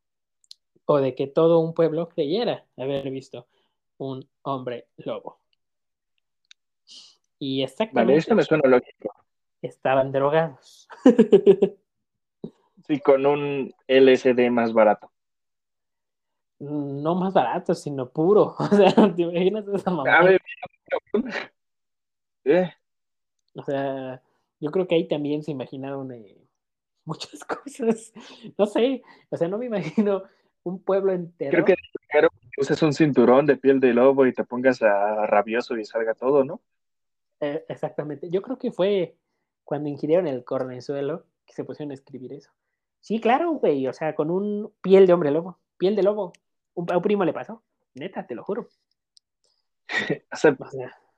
o de que todo un pueblo creyera haber visto un hombre lobo. Y exactamente. Vale, esto me suena lógico. Estaban drogados. sí, con un LSD más barato. No más barato, sino puro. O sea, ¿te imaginas esa mamá? ¿Eh? O sea, yo creo que ahí también se imaginaron eh, muchas cosas. No sé, o sea, no me imagino un pueblo entero. Creo que que uses un cinturón de piel de lobo y te pongas a rabioso y salga todo, ¿no? Eh, exactamente. Yo creo que fue cuando ingirieron el cornezuelo que se pusieron a escribir eso. Sí, claro, güey. O sea, con un piel de hombre lobo. Piel de lobo. Un, a un primo le pasó. Neta, te lo juro. o sea,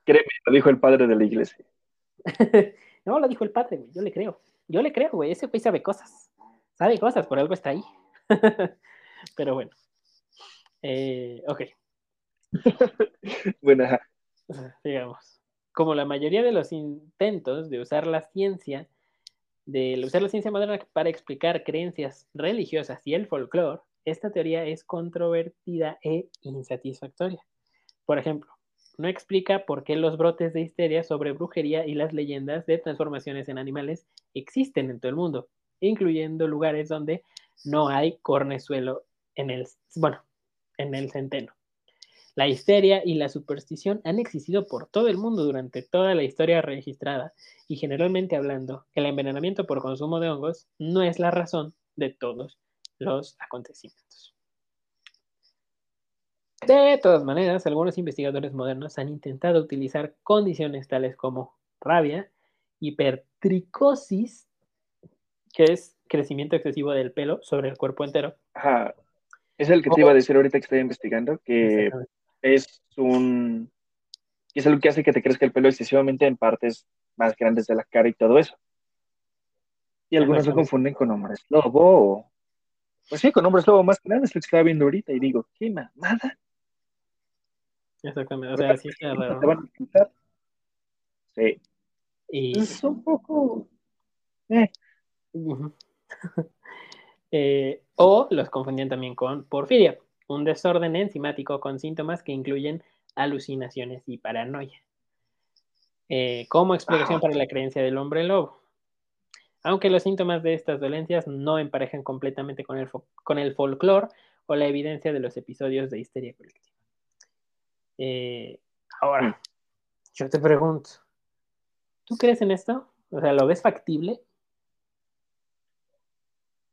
créeme, lo dijo el padre de la iglesia. no, lo dijo el padre, güey. Yo le creo. Yo le creo, güey. Ese güey sabe cosas. Sabe cosas, por algo está ahí. Pero bueno. Eh, ok. bueno, digamos. Como la mayoría de los intentos de usar la ciencia, de usar la ciencia moderna para explicar creencias religiosas y el folclore, esta teoría es controvertida e insatisfactoria. Por ejemplo, no explica por qué los brotes de histeria sobre brujería y las leyendas de transformaciones en animales existen en todo el mundo, incluyendo lugares donde no hay cornezuelo en el, bueno, en el centeno. La histeria y la superstición han existido por todo el mundo durante toda la historia registrada y generalmente hablando, el envenenamiento por consumo de hongos no es la razón de todos los acontecimientos. De todas maneras, algunos investigadores modernos han intentado utilizar condiciones tales como rabia, hipertricosis, que es crecimiento excesivo del pelo sobre el cuerpo entero. Ajá. Es el que te iba a decir ahorita que estoy investigando, que es un... es algo que hace que te crezca el pelo excesivamente en partes más grandes de la cara y todo eso. Y algunos lo confunden con hombres lobo. Pues sí, con hombres lobo más grandes, lo que estaba viendo ahorita y digo, qué mamada. Exactamente, o sea, sí está raro. Sí. Y... Es un poco... Eh. eh, o los confundían también con porfiria un desorden enzimático con síntomas que incluyen alucinaciones y paranoia. Eh, como explicación para la creencia del hombre lobo. Aunque los síntomas de estas dolencias no emparejan completamente con el, con el folclore o la evidencia de los episodios de histeria colectiva. Eh, ahora, mm. yo te pregunto, ¿tú crees en esto? O sea, ¿lo ves factible?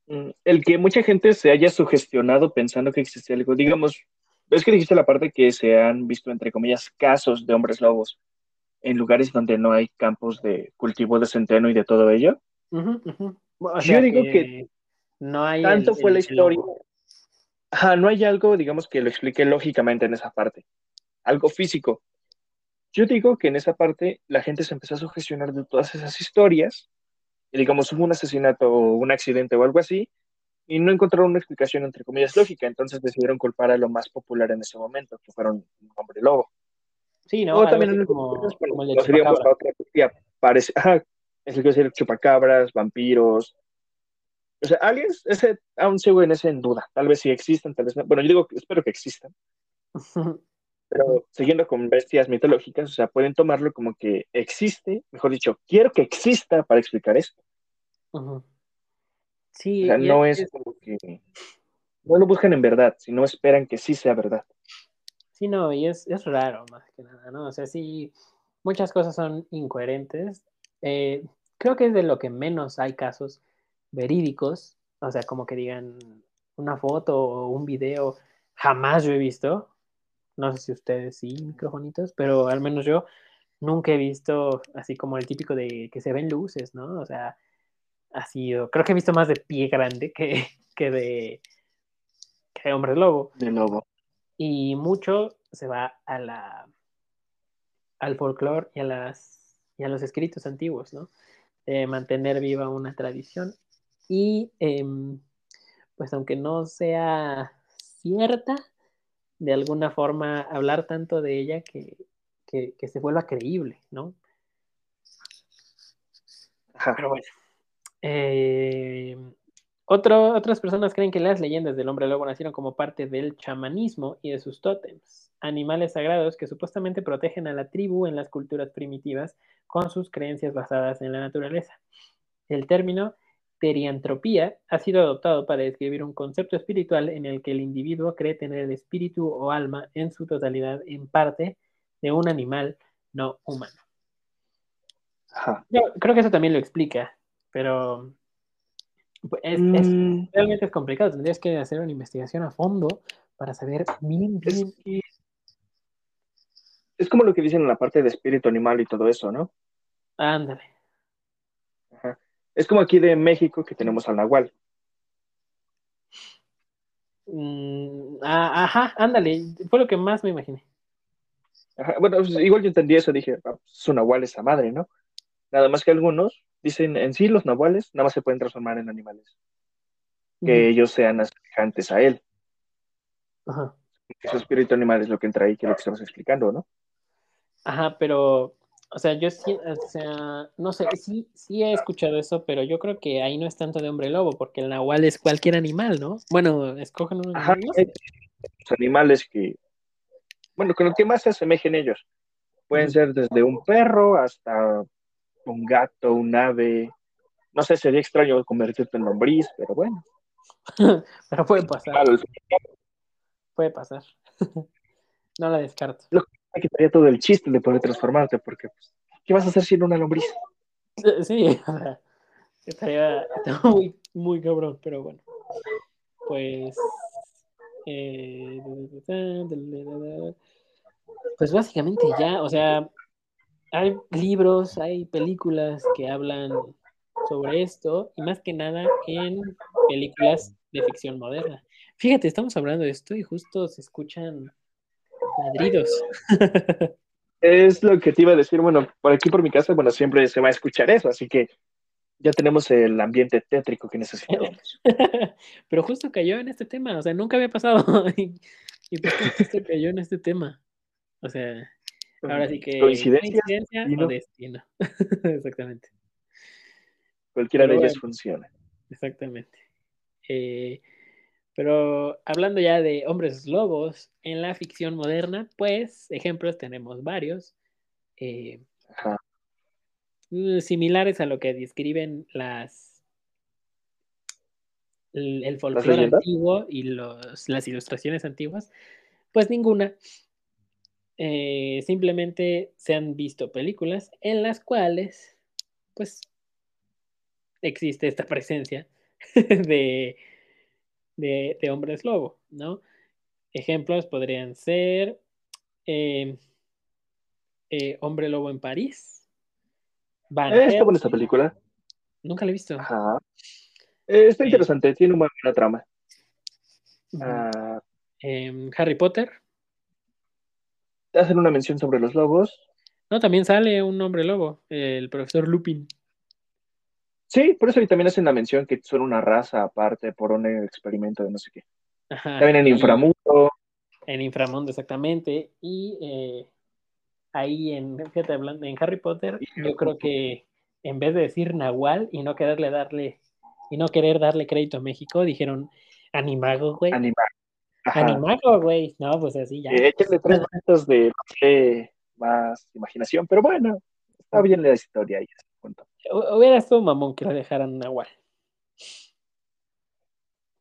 Mm, el que mucha gente se haya sugestionado pensando que existe algo, digamos, ves que dijiste la parte que se han visto, entre comillas, casos de hombres lobos en lugares donde no hay campos de cultivo de centeno y de todo ello. Yo digo que, no hay tanto fue la historia. no hay algo, digamos, que lo explique lógicamente en esa parte, algo físico. Yo digo que en esa parte la gente se empezó a sugestionar de todas esas historias digamos, hubo un asesinato o un accidente o algo así, y no encontraron una explicación, entre comillas, lógica, entonces decidieron culpar a lo más popular en ese momento, que fueron un hombre lobo. Sí, ¿no? O también como, como el de parece, ajá, es el que decir chupacabras, vampiros, o sea, aliens, ese, aún sigo en ese en duda, tal vez sí existen, tal vez no, bueno, yo digo, espero que existan, pero siguiendo con bestias mitológicas, o sea, pueden tomarlo como que existe, mejor dicho, quiero que exista para explicar esto. Sí. O sea, no es, como que no lo buscan en verdad, sino esperan que sí sea verdad. Sí, no, y es, es raro más que nada, ¿no? O sea, sí, muchas cosas son incoherentes. Eh, creo que es de lo que menos hay casos verídicos, o sea, como que digan una foto o un video, jamás yo he visto, no sé si ustedes sí, microfonitos, pero al menos yo nunca he visto así como el típico de que se ven luces, ¿no? O sea, ha sido, creo que he visto más de pie grande que, que de, que hombre lobo. De lobo. Y mucho se va a la, al folclore y a, las, y a los escritos antiguos, ¿no? Mantener viva una tradición. Y em, pues aunque no sea cierta, de alguna forma hablar tanto de ella que, se vuelva creíble, ¿no? Pero bueno. Eh, otras personas creen que las leyendas del hombre lobo nacieron como parte del chamanismo y de sus tótems, animales sagrados que supuestamente protegen a la tribu en las culturas primitivas con sus creencias basadas en la naturaleza. El término teriantropía ha sido adoptado para describir un concepto espiritual en el que el individuo cree tener el espíritu o alma en su totalidad en parte de un animal no humano. Yo creo que eso también lo explica, pero es, mm. realmente es complicado. Tendrías que hacer una investigación a fondo para saber bien, bien. Es, como lo que dicen en la parte de espíritu animal y todo eso, ¿no? Ándale. Es como aquí de México que tenemos al Nahual. Mm, ah, ajá, ándale, fue lo que más me imaginé. bueno, pues, igual yo entendí eso, dije, ah, su Nahual es esa madre, ¿no? Nada más que algunos dicen, en sí los Nahuales nada más se pueden transformar en animales. Que ellos sean semejantes a él. Ajá. Su espíritu animal es lo que entra ahí, que es lo que estamos explicando, ¿no? Ajá, pero O sea, yo sí, o sea, no sé, sí, sí he escuchado eso, pero yo creo que ahí no es tanto de hombre lobo, porque el nahual es cualquier animal, ¿no? Bueno, escogen un Ajá, animal. hay los animales que, bueno, con lo que más se asemejen ellos. Pueden ser desde un perro hasta un gato, un ave. No sé, sería extraño convertirte en lombriz, pero bueno. Pero puede pasar, puede pasar. No la descarto. Me quitaría todo el chiste de poder transformarte, porque pues, ¿qué vas a hacer siendo una lombriz? Sí, o sea, estaría muy, muy cabrón, pero bueno. Pues. eh, pues básicamente ya, o sea, hay libros, hay películas que hablan sobre esto, y más que nada en películas de ficción moderna. Fíjate, estamos hablando de esto y justo se escuchan ladridos. Es lo que te iba a decir, bueno, por aquí por mi casa, bueno, siempre se va a escuchar eso, así que ya tenemos el ambiente tétrico que necesitamos. Pero justo cayó en este tema, o sea, nunca había pasado. y, y pues justo cayó en este tema. O sea, ahora sí que Coincidencia, coincidencia destino. o destino. Exactamente, cualquiera Pero de ellas bueno. funciona. exactamente. Eh, pero hablando ya de hombres lobos en la ficción moderna, pues ejemplos tenemos varios. eh, Ajá. mm, similares a lo que describen las el, el folclore antiguo y los, las ilustraciones antiguas, pues ninguna. Eh, simplemente se han visto películas en las cuales, pues, existe esta presencia de, de, de hombres lobo, ¿no? Ejemplos podrían ser eh, eh, Hombre Lobo en París, Van Eh, está buena esta película. nunca la he visto. Ajá. Está interesante, tiene una buena trama. Em, Harry Potter, hacen una mención sobre los lobos. no, también sale un hombre lobo, el profesor Lupin. Sí, por eso ahí también hacen la mención que son una raza aparte por un experimento de no sé qué. Ajá, También en y- Inframundo. En Inframundo, exactamente. Y eh, ahí en, fíjate, hablando en Harry Potter, yo creo que en vez de decir Nahual y no quererle darle, y no querer darle crédito a México, dijeron Animago, güey. Animal. Ajá. Animago, güey. No, pues así ya. Eh, échenle tres minutos de no sé, más imaginación, pero bueno, está bien la historia Hubiera estado mamón que lo dejaran Nahual.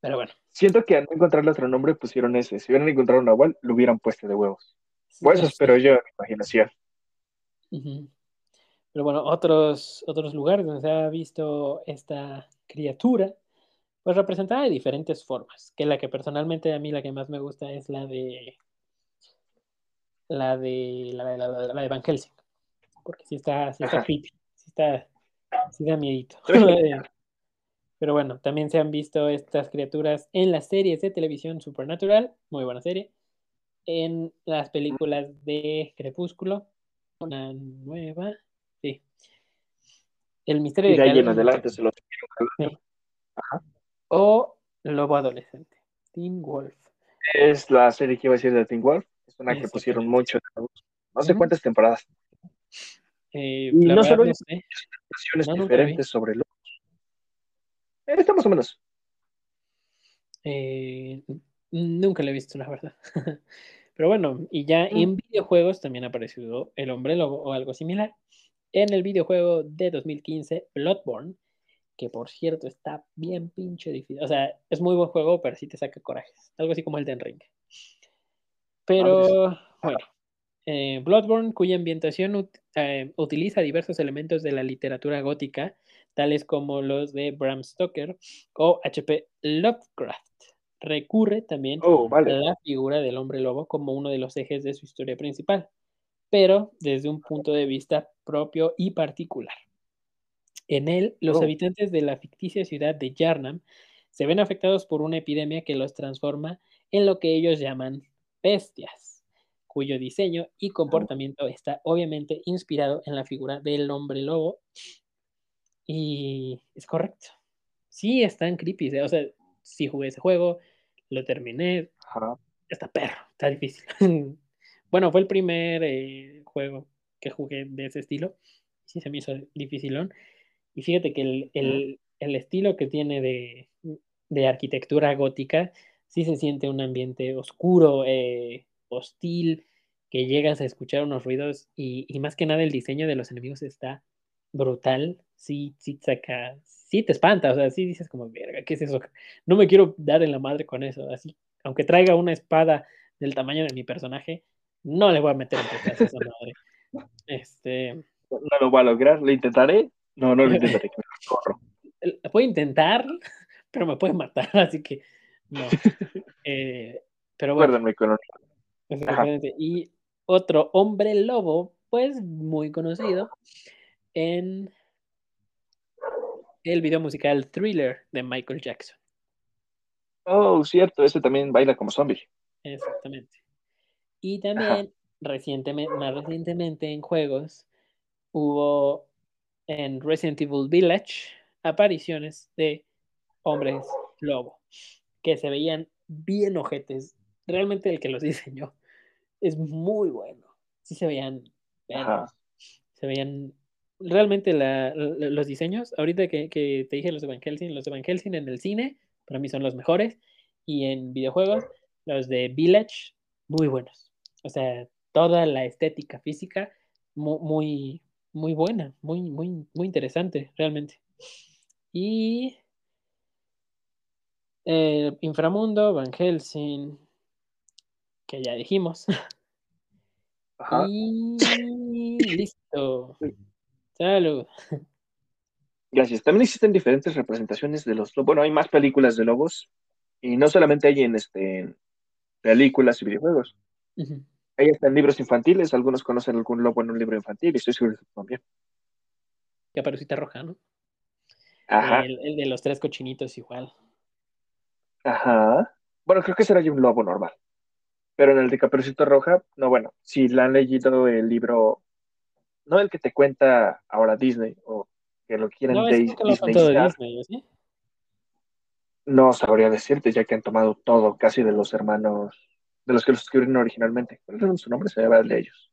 Pero bueno. Siento que al no encontrarle otro nombre pusieron ese. Si hubieran encontrado un Nahual, lo hubieran puesto de huevos. Pues eso espero yo, en mi imaginación. Pero bueno, otros, otros lugares donde se ha visto esta criatura, pues representada de diferentes formas, que la que personalmente a mí la que más me gusta es la de la de la de, la, la- la de Van Helsing, porque sí está, sí está creepy, sí está, sí da miedito. Pero bueno, también se han visto estas criaturas en las series de televisión Supernatural, muy buena serie, en las películas de Crepúsculo, una nueva, sí. El misterio Y de ahí en adelante se lo o Lobo Adolescente, Teen Wolf. Es la serie que iba a decir de Teen Wolf. Es una que pusieron mucho. No sé cuántas temporadas. Eh, Y no solo no sé. Versiones No, diferentes sobre los. Eh, está más o menos. Eh, nunca lo he visto, la verdad. Pero bueno, y ya Mm. en videojuegos también ha aparecido el hombre lobo o algo similar. En el videojuego de 2015, Bloodborne, que por cierto está bien pinche difícil. O sea, es muy buen juego, pero sí te saca corajes. Algo así como el Den Ring. Pero bueno, eh, Bloodborne, cuya ambientación ut- eh, utiliza diversos elementos de la literatura gótica, tales como los de Bram Stoker o H.P. Lovecraft. Recurre también Oh, a la figura del hombre lobo como uno de los ejes de su historia principal, pero desde un punto de vista propio y particular. En él, los Oh. habitantes de la ficticia ciudad de Yarnam se ven afectados por una epidemia que los transforma en lo que ellos llaman bestias, cuyo diseño y comportamiento está obviamente inspirado en la figura del hombre lobo. Y es correcto. Sí, están creepy. O sea, sí jugué ese juego, lo terminé, Ajá. está perro, está difícil. bueno, fue el primer eh, juego que jugué de ese estilo. Sí se me hizo dificilón. Y fíjate que el, el, el estilo que tiene de, de, arquitectura gótica, sí se siente un ambiente oscuro, eh, hostil, que llegas a escuchar unos ruidos y, y, más que nada el diseño de los enemigos está brutal. Sí, sí saca, sí te espanta, o sea, sí dices como, verga, ¿qué es eso? No me quiero dar en la madre con eso, así, aunque traiga una espada del tamaño de mi personaje, no le voy a meter en esa madre. Este... No lo voy a lograr, lo intentaré. No, no lo intentaré. Corro. Puedo intentar, pero me puede matar, así que no. Eh, pero bueno. Con Y otro hombre lobo, pues muy conocido en el video musical Thriller de Michael Jackson. Oh, cierto, ese también baila como zombie. Exactamente. Y también recientemente, más recientemente en juegos hubo en Resident Evil Village apariciones de hombres lobo que se veían bien ojetes. Realmente el que los diseñó es muy bueno. Sí se veían se veían realmente los diseños, ahorita que, que, te dije los de Van Helsing, los de Van Helsing en el cine, para mí son los mejores, y en videojuegos, los de Village, muy buenos. O sea, toda la estética física muy, muy, buena, muy, muy, muy interesante, realmente. Y eh, Inframundo, Van Helsing, que ya dijimos. Y listo. Salud. Gracias. También existen diferentes representaciones de los lobos. Bueno, hay más películas de lobos y no solamente hay en este películas y videojuegos. Ahí están libros infantiles, algunos conocen algún lobo en un libro infantil y estoy seguro que también. Caperucita Roja, ¿no? Ajá. El, de los tres cochinitos igual. Ajá. Bueno, creo que será un lobo normal. Pero en el de Caperucita Roja, no, bueno, si la han leído el libro, no el que te cuenta ahora Disney, o que lo quieren no, de, Disney. De Disney ¿sí? No sabría decirte, ya que han tomado todo casi de los hermanos de los que los escribieron originalmente. ¿Cuál era su nombre? Se llama el de ellos.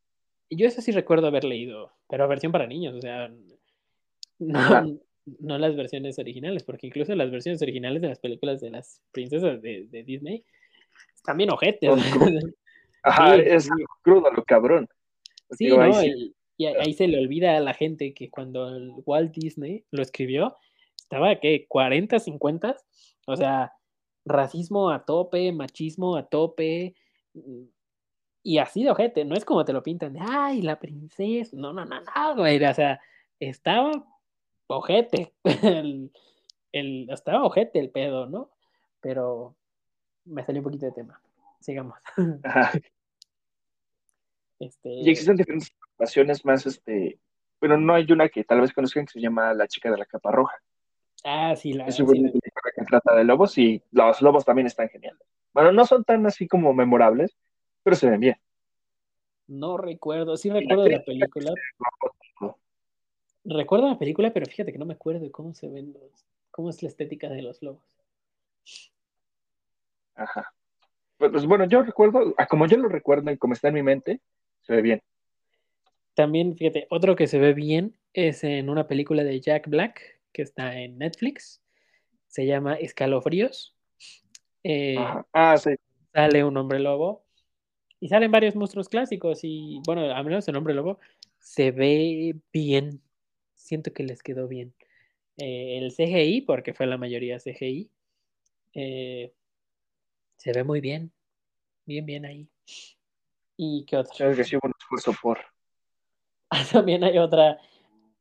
Y yo ese sí recuerdo haber leído, pero versión para niños, o sea, no, no, las versiones originales, porque incluso las versiones originales de las películas de las princesas de, de Disney están bien ojetes. Ajá, es crudo lo cabrón. Sí, no, y, ahí se le olvida a la gente que cuando Walt Disney lo escribió, estaba, ¿qué? ¿40, 50? O sea, racismo a tope, machismo a tope, mm, y así de ojete, no es como te lo pintan de, ay, la princesa, no, no, no, no, güey, o sea, estaba ojete, el, el, estaba ojete el pedo, ¿no? Pero me salió un poquito de tema, sigamos. Este... Y existen diferentes ocasiones más, este, pero no hay una que tal vez conozcan que se llama La chica de la capa roja. Ah, sí, la. Es una película que trata de lobos y los lobos también están geniales. Bueno, no son tan así como memorables, pero se ven bien. No recuerdo, sí recuerdo la película. Recuerdo la película, pero fíjate que no me acuerdo de cómo se ven los, cómo es la estética de los lobos. Ajá. Pues, pues bueno, yo recuerdo, como yo lo recuerdo y como está en mi mente, se ve bien. También, fíjate, otro que se ve bien es en una película de Jack Black, que está en Netflix. Se llama Escalofríos. Eh, ah, sí. Sale un hombre lobo. Y salen varios monstruos clásicos. Y bueno, a menos el hombre lobo se ve bien. Siento que les quedó bien. Eh, el CGI, porque fue la mayoría CGI, eh, se ve muy bien. Bien, bien ahí. ¿Y qué otra? que sí, un esfuerzo por. También hay otra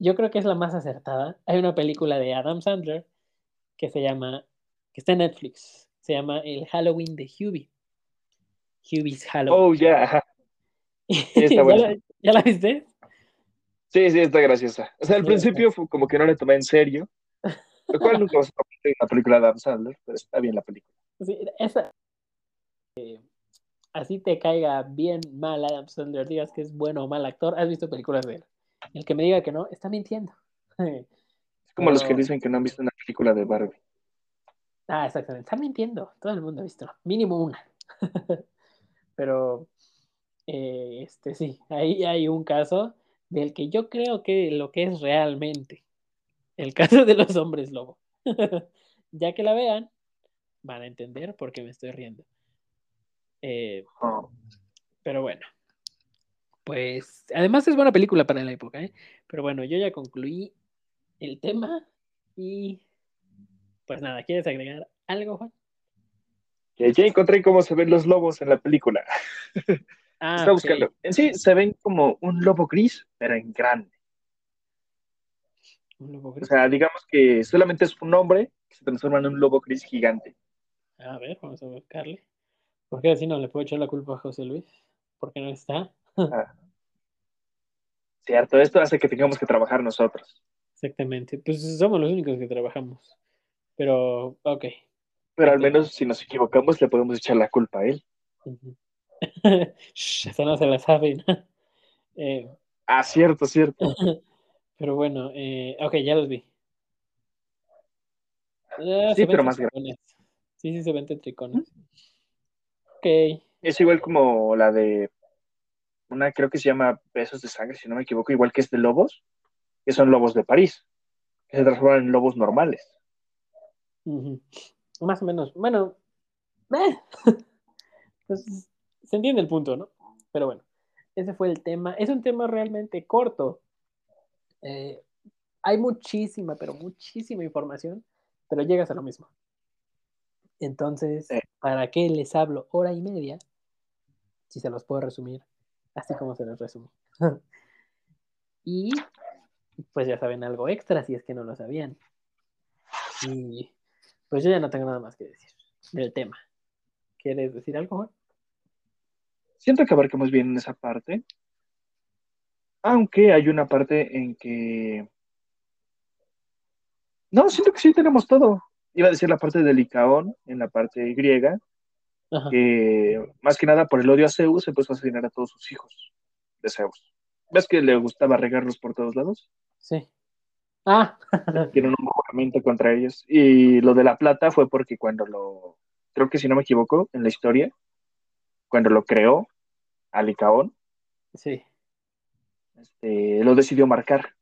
yo creo que es la más acertada. Hay una película de Adam Sandler que se llama, que está en Netflix, se llama El Halloween de Hubie. Hubie's Halloween. Oh, yeah. ¿Ya, la, viste? Sí, sí, está graciosa. O sea, al principio fue como que no le tomé en serio, lo cual nunca vas a en la película de Adam Sandler, pero está bien la película. Sí, esa, así te caiga bien mal Adam Sandler, digas que es bueno o mal actor, has visto películas de él. El que me diga que no, está mintiendo. Es como los que dicen que no han visto una película de Barbie. Ah, exactamente. Está mintiendo. Todo el mundo ha visto. Mínimo una. Pero, eh, este sí, ahí hay un caso del que yo creo que lo que es realmente el caso de los hombres lobo. ya que la vean, van a entender por qué me estoy riendo. Eh, oh. Pero bueno, pues además es buena película para la época, ¿eh? Pero bueno, yo ya concluí el tema y pues nada, ¿quieres agregar algo, Juan? ya encontré cómo se ven los lobos en la película. Ah, Está buscando. En sí se ven como un lobo gris, pero en grande. ¿Un lobo gris? O sea, digamos que solamente es un hombre que se transforma en un lobo gris gigante. A ver, vamos a buscarle. ¿Por qué así no le puedo echar la culpa a José Luis? ¿Por qué no está? Ah. Cierto, esto hace que tengamos que trabajar nosotros. Exactamente, pues somos los únicos que trabajamos. Pero, ok. Pero al menos si nos equivocamos le podemos echar la culpa a él. Eso no se la sabe. eh, ah, cierto, cierto. pero bueno, eh, ok, ya los vi. Ah, sí, pero más grandes. Sí, sí, se ven tricones. Ok. Es igual como la de una, creo que se llama Besos de Sangre, si no me equivoco, igual que es de lobos, que son lobos de París, que se transforman en lobos normales. Más o menos. Bueno, eh. pues, se entiende el punto, ¿no? Pero bueno, ese fue el tema. Es un tema realmente corto. Eh, hay muchísima, pero muchísima información, pero llegas a lo mismo. Entonces, ¿para qué les hablo hora y media si se los puedo resumir así como se los resumí? y pues ya saben algo extra si es que no lo sabían. Y pues yo ya no tengo nada más que decir del tema. ¿Quieres decir algo? Siento que abarcamos bien en esa parte. Aunque hay una parte en que. No, siento que sí tenemos todo. Iba a decir la parte del Icaón, en la parte griega, que más que nada por el odio a Zeus se puso a asesinar a todos sus hijos de Zeus. ¿Ves que le gustaba regarlos por todos lados? Sí. Ah. Tienen un juramento contra ellos. Y lo de la plata fue porque cuando lo, creo que si no me equivoco, en la historia, cuando lo creó, Alicaón, sí. este, lo decidió marcar.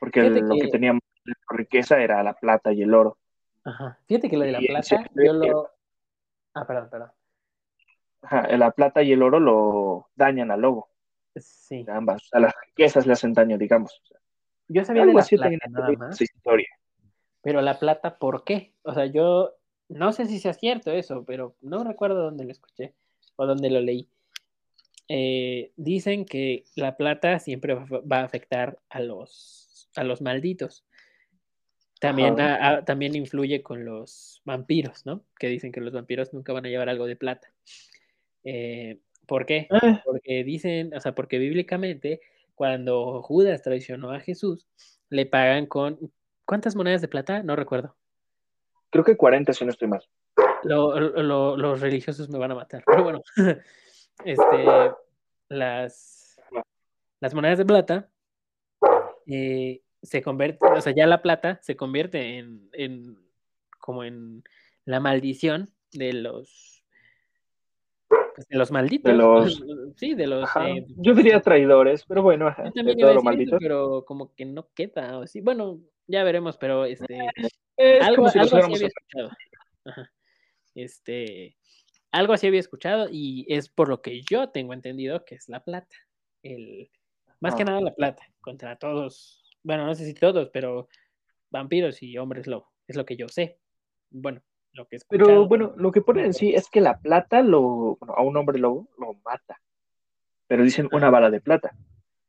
Porque lo que... tenía riqueza era la plata y el oro. Ajá. Fíjate que lo de la plata, yo lo. Ah, perdón, perdón. Ajá, la plata y el oro lo dañan al lobo. Sí. Ambas. A las riquezas le hacen daño, digamos. Yo sabía de la plata nada más. Historia. Pero la plata, ¿por qué? O sea, yo no sé si sea cierto eso, pero no recuerdo dónde lo escuché o dónde lo leí. Eh, dicen que la plata siempre va a afectar a los, a los malditos. También, también influye con los vampiros, ¿no? Que dicen que los vampiros nunca van a llevar algo de plata. Eh, ¿Por qué? Ah. Porque dicen, o sea, porque bíblicamente cuando Judas traicionó a Jesús, le pagan con... ¿Cuántas monedas de plata? No recuerdo. Creo que 40, si no estoy mal. los religiosos me van a matar. Pero bueno, este, las, las monedas de plata eh, se convierten, o sea, ya la plata se convierte en, en como en la maldición de los de los malditos. De los... Sí, de los... Eh, yo diría traidores, pero bueno, ajá, también iba a decir pero como que no queda. Sí, bueno, ya veremos, pero este... algo, así había escuchado. Este... Algo así había escuchado y es por lo que yo tengo entendido que es la plata. El, más que nada la plata, contra todos, bueno, no sé si todos, pero vampiros y hombres lobo, es lo que yo sé. Bueno, pero bueno, lo que ponen en sí es que la plata lo, a un hombre lobo lo mata. Pero dicen una bala de plata.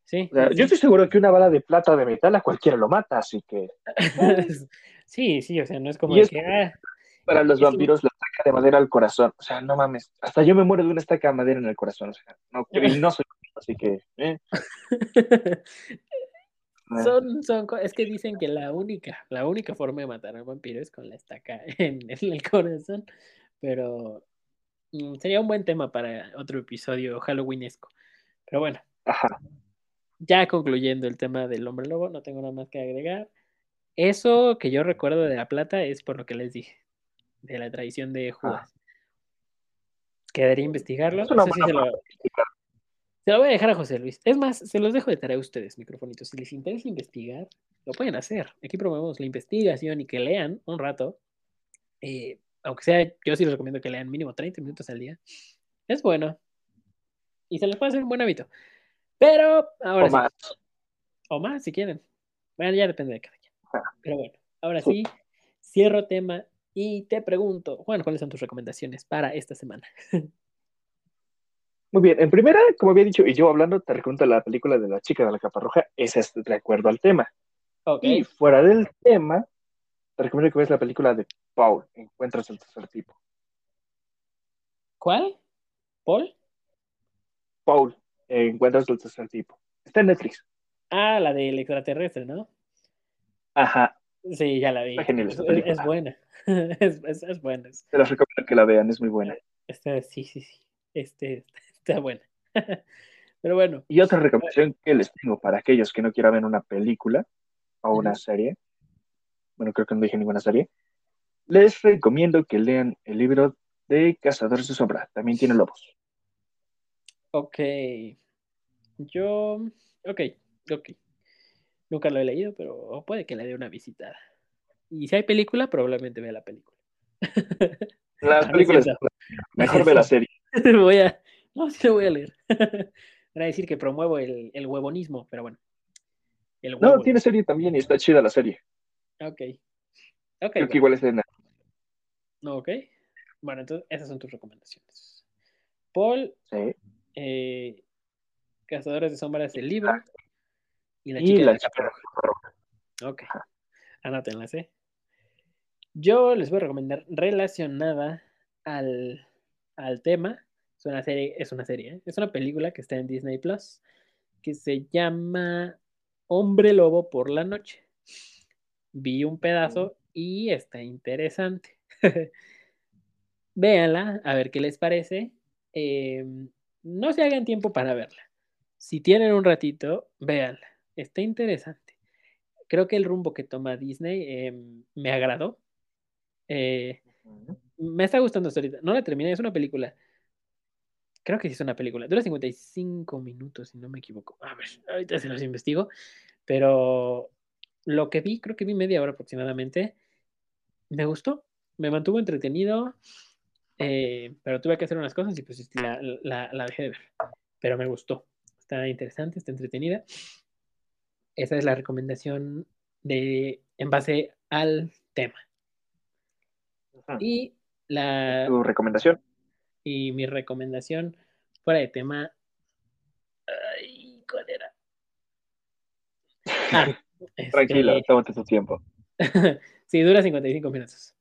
Sí, Yo estoy seguro que una bala de plata de metal a cualquiera lo mata, así que. sí, sí, o sea, no es como que. Ah, para los vampiros la estaca de madera al corazón. O sea, no mames. Hasta yo me muero de una estaca de madera en el corazón. O sea, no, no soy así que. Eh. Son, son, es que dicen que la única, la única forma de matar a un vampiro es con la estaca en, el corazón, pero mm, sería un buen tema para otro episodio halloweenesco. Pero bueno, ya concluyendo el tema del hombre lobo, no tengo nada más que agregar. Eso que yo recuerdo de la plata es por lo que les dije, de la traición de Judas. Quedaría investigarlo. se, Se lo voy a dejar a José Luis. Es más, se los dejo de tarea a ustedes, microfonitos. Si les interesa investigar, lo pueden hacer. Aquí promovemos la investigación y que lean un rato. Eh, aunque sea, yo sí les recomiendo que lean mínimo 30 minutos al día. Es bueno. Y se les puede hacer un buen hábito. Pero ahora O más. O más, si quieren. Bueno, ya depende de cada quien. Pero bueno, ahora sí, cierro tema y te pregunto, Juan, ¿cuáles son tus recomendaciones para esta semana? Muy bien, en primera, como había dicho, y yo hablando, te recomiendo la película de la chica de la capa roja, esa es de acuerdo al tema. Y fuera del tema, te recomiendo que veas la película de Paul, Encuentras el tercer tipo. ¿Cuál? ¿Paul? Paul, Encuentras el tercer tipo. Está en Netflix. Ah, la del extraterrestre, ¿no? Ajá, Sí, ya la vi. Está genial Es, esa es- película. es buena. es, es- es buena. te las recomiendo que la vean, es muy buena. Este, sí, sí, sí. Este, está buena. Pero bueno, Y otra recomendación que les tengo para aquellos que no quieran ver una película o una serie, bueno, creo que no dije ninguna serie, les recomiendo que lean el libro de Cazadores de Sombra. También tiene lobos. ok. Yo, ok, ok. Nunca lo he leído, pero puede que le dé una visitada. Y si hay película, probablemente vea la película. Las películas, mejor ve la serie. voy a. No, sí lo voy a leer. Van a decir que promuevo el, el huevonismo, pero bueno. El No, tiene serie también y está chida la serie. Ok. Creo Ok. que igual es de Netflix. Ok. Bueno, entonces esas son tus recomendaciones. Paul, Sí. eh, Cazadores de Sombras, el libro. Y la Y chica de la capa de la roja. capa roja. Ok. Anótenlas, ¿eh? Yo les voy a recomendar relacionada al, al tema. Es una serie, es una serie, ¿eh? es una película que está en Disney Plus que se llama Hombre Lobo por la noche. Vi un pedazo y está interesante. Véanla, a ver qué les parece. Eh, no se hagan tiempo para verla. Si tienen un ratito, véanla. Está interesante. Creo que el rumbo que toma Disney eh, me agradó. Eh, me está gustando hasta ahorita. No la terminé, es una película. Creo que sí es una película. Dura 55 minutos, si no me equivoco. A ver, ahorita se los investigo. Pero lo que vi, creo que vi media hora aproximadamente. Me gustó. Me mantuvo entretenido. eh, pero tuve que hacer unas cosas y pues la, la, la dejé de ver. Pero me gustó. Está interesante, está entretenida. Esa es la recomendación de, en base al tema. Y la Tu recomendación. Y mi recomendación fuera de tema. Ay, ¿cuál era? Ah, este, Tranquilo, tómate tu tiempo. sí, dura 55 minutos.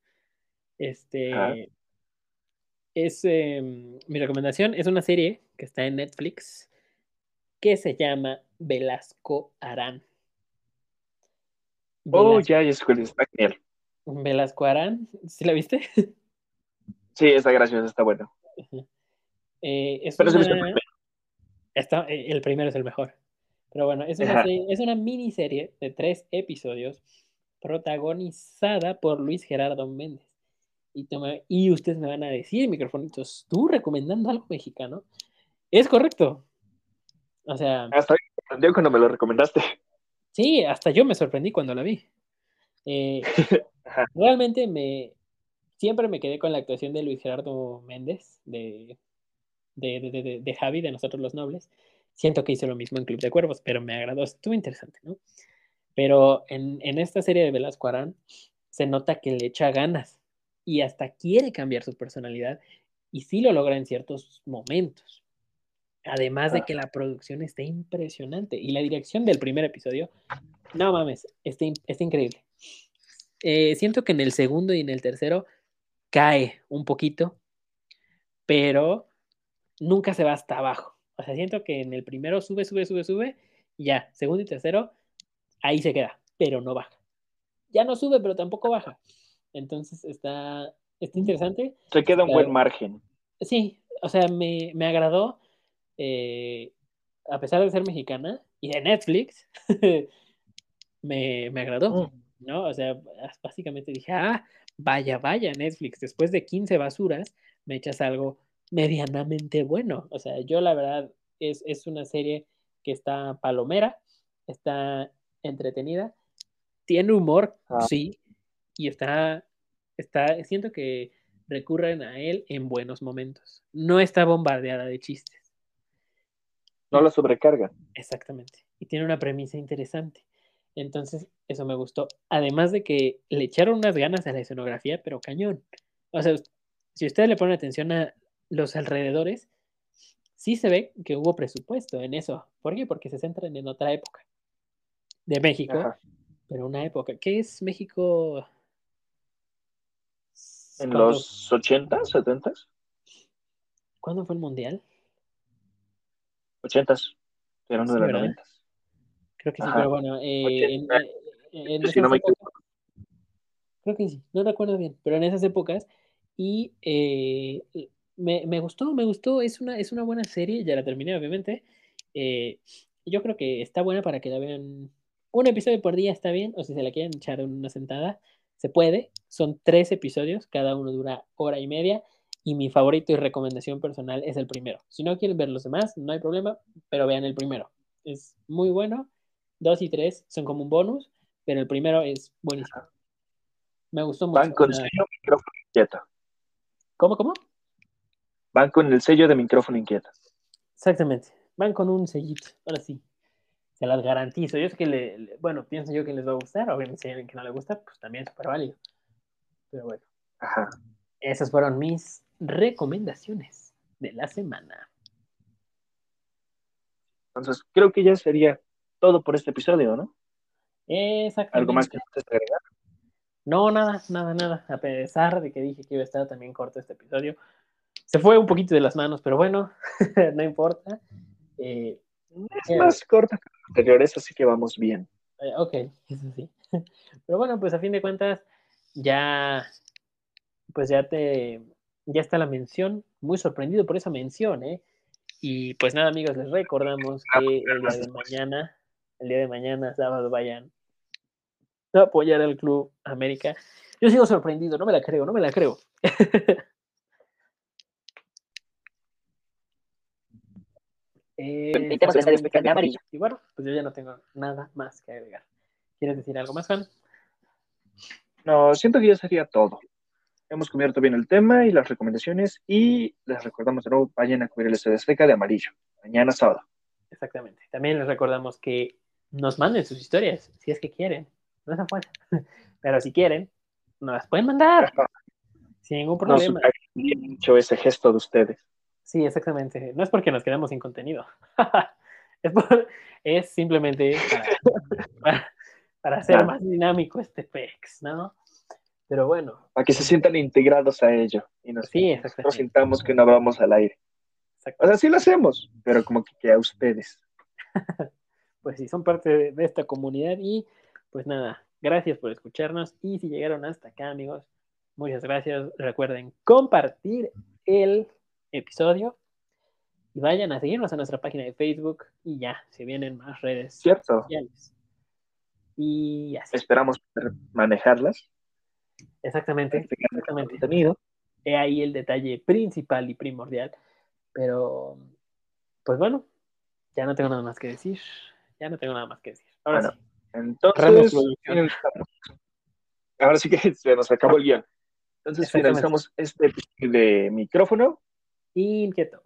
Este es eh, mi recomendación es una serie que está en Netflix que se llama Velasco Arán. Oh, ya, ya es. Está genial. Velasco Arán, ¿sí la viste? Sí, está gracioso, está bueno. Eh, es Pero se me hizo una-. Está, eh, el primero es el mejor. Pero bueno, es una, serie- es una miniserie de tres episodios protagonizada por Luis Gerardo Méndez. Y, toma- y ustedes me van a decir, microfonitos, ¿tú recomendando algo mexicano? Es correcto. O sea, Hasta me sorprendió cuando me lo recomendaste. sí, hasta yo me sorprendí cuando la vi. Eh, realmente me siempre me quedé con la actuación de Luis Gerardo Méndez, de, de, de, de- de Javi, de Nosotros los Nobles. Siento que hizo lo mismo en Club de Cuervos, pero me agradó, estuvo interesante, ¿no? Pero en, en esta serie de Velasco Arán se nota que le echa ganas y hasta quiere cambiar su personalidad y sí lo logra en ciertos momentos. Además de que la producción está impresionante y la dirección del primer episodio, no mames, está, está increíble. Eh, siento que en el segundo y en el tercero cae un poquito, pero nunca se va hasta abajo. O sea, siento que en el primero sube, sube, sube, sube, y ya, segundo y tercero, ahí se queda, pero no baja. Ya no sube, pero tampoco baja. Entonces está, está interesante. Se queda un buen margen. Sí, o sea, me, me agradó, eh, a pesar de ser mexicana y de Netflix, me, me agradó, Mm. ¿no? O sea, básicamente dije, ah, vaya, vaya, Netflix, después de 15 basuras, me echas algo medianamente bueno. O sea, yo la verdad es, es una serie que está palomera, está entretenida, tiene humor, Ah. sí, y está, está, siento que recurren a él en buenos momentos. No está bombardeada de chistes. No la sobrecargan. Exactamente. Y tiene una premisa interesante. Entonces, eso me gustó. Además de que le echaron unas ganas a la escenografía, pero cañón. O sea, si ustedes le ponen atención a los alrededores, sí se ve que hubo presupuesto en eso. ¿Por qué? Porque se centran en otra época de México, Ajá. pero una época. ¿Qué es México? En ¿Cuándo- los 80, 70, ¿Cuándo fue el mundial? 80, eran Sí, de los ¿verdad? 90. Creo que sí, Ajá. pero bueno, eh, en, 80. En- Si no esas me épocas- creo que sí, no recuerdo bien, pero en esas épocas y eh, me, me gustó, me gustó, es una, es una buena serie, ya la terminé obviamente. eh, yo creo que está buena para que la vean un episodio por día está bien, o si se la quieren echar en una sentada, se puede. Son tres episodios, cada uno dura hora y media. Y mi favorito y recomendación personal es el primero. Si no quieren ver los demás, no hay problema, pero vean el primero. Es muy bueno. Dos y tres son como un bonus, pero el primero es buenísimo. Me gustó mucho. Van con sea, sello micrófono inquieto. ¿Cómo, cómo? Van con el sello de micrófono inquieto. Exactamente. Van con un sellito. Ahora sí. Se las garantizo. Yo sé que, le, le- bueno, pienso yo que les va a gustar. Obviamente, si hay alguien que no le gusta, pues también es súper válido. Pero bueno, Ajá. esas fueron mis recomendaciones de la semana. Entonces, creo que ya sería todo por este episodio, ¿no? Exactamente. ¿Algo más que quieras agregar? No, nada, nada, nada. A pesar de que dije que iba a estar también corto este episodio, se fue un poquito de las manos, pero bueno, no importa. Eh, Es más corta que los anteriores, así que vamos bien. eh, ok, eso sí. Pero bueno, pues a fin de cuentas, ya, pues ya te, ya está la mención. Muy sorprendido por esa mención, ¿eh? Y pues nada, amigos, les recordamos que el día de mañana, el día de mañana, sábado, vayan a apoyar al Club América. Yo sigo sorprendido, no me la creo, no me la creo. Eh, de y bueno, pues yo ya no tengo nada más que agregar. ¿Quieres decir algo más, Juan? No, siento que ya sería todo. Hemos cubierto bien el tema y las recomendaciones y les recordamos de nuevo, vayan a cubrir el estadio Azteca de amarillo, mañana sábado. Exactamente. También les recordamos que nos manden sus historias, si es que quieren. No es a fuerza. Pero si quieren, nos las pueden mandar. Sin ningún Nos problema. ha hecho ese gesto de ustedes. Sí, exactamente. No es porque nos quedemos sin contenido. es, por- es simplemente para, para- para hacer Claro. más dinámico este PEX, ¿no? Pero bueno, Para que se sientan integrados a ello y nos, sí, exactamente. sintamos que no vamos al aire. O sea, sí lo hacemos, pero como que, que a ustedes. Pues sí, son parte de, de esta comunidad y pues nada, gracias por escucharnos y si llegaron hasta acá, amigos, muchas gracias. Recuerden compartir el episodio y vayan a seguirnos a nuestra página de Facebook y ya, se vienen más redes ¿Cierto? sociales. Y así. Esperamos manejarlas. Exactamente, el exactamente. contenido. He ahí el detalle principal y primordial. Pero, pues bueno, ya no tengo nada más que decir. Ya no tengo nada más que decir. Ahora Bueno, sí. Entonces, ahora sí que se nos acabó el guion. Entonces finalizamos este episodio de micrófono Inquieto.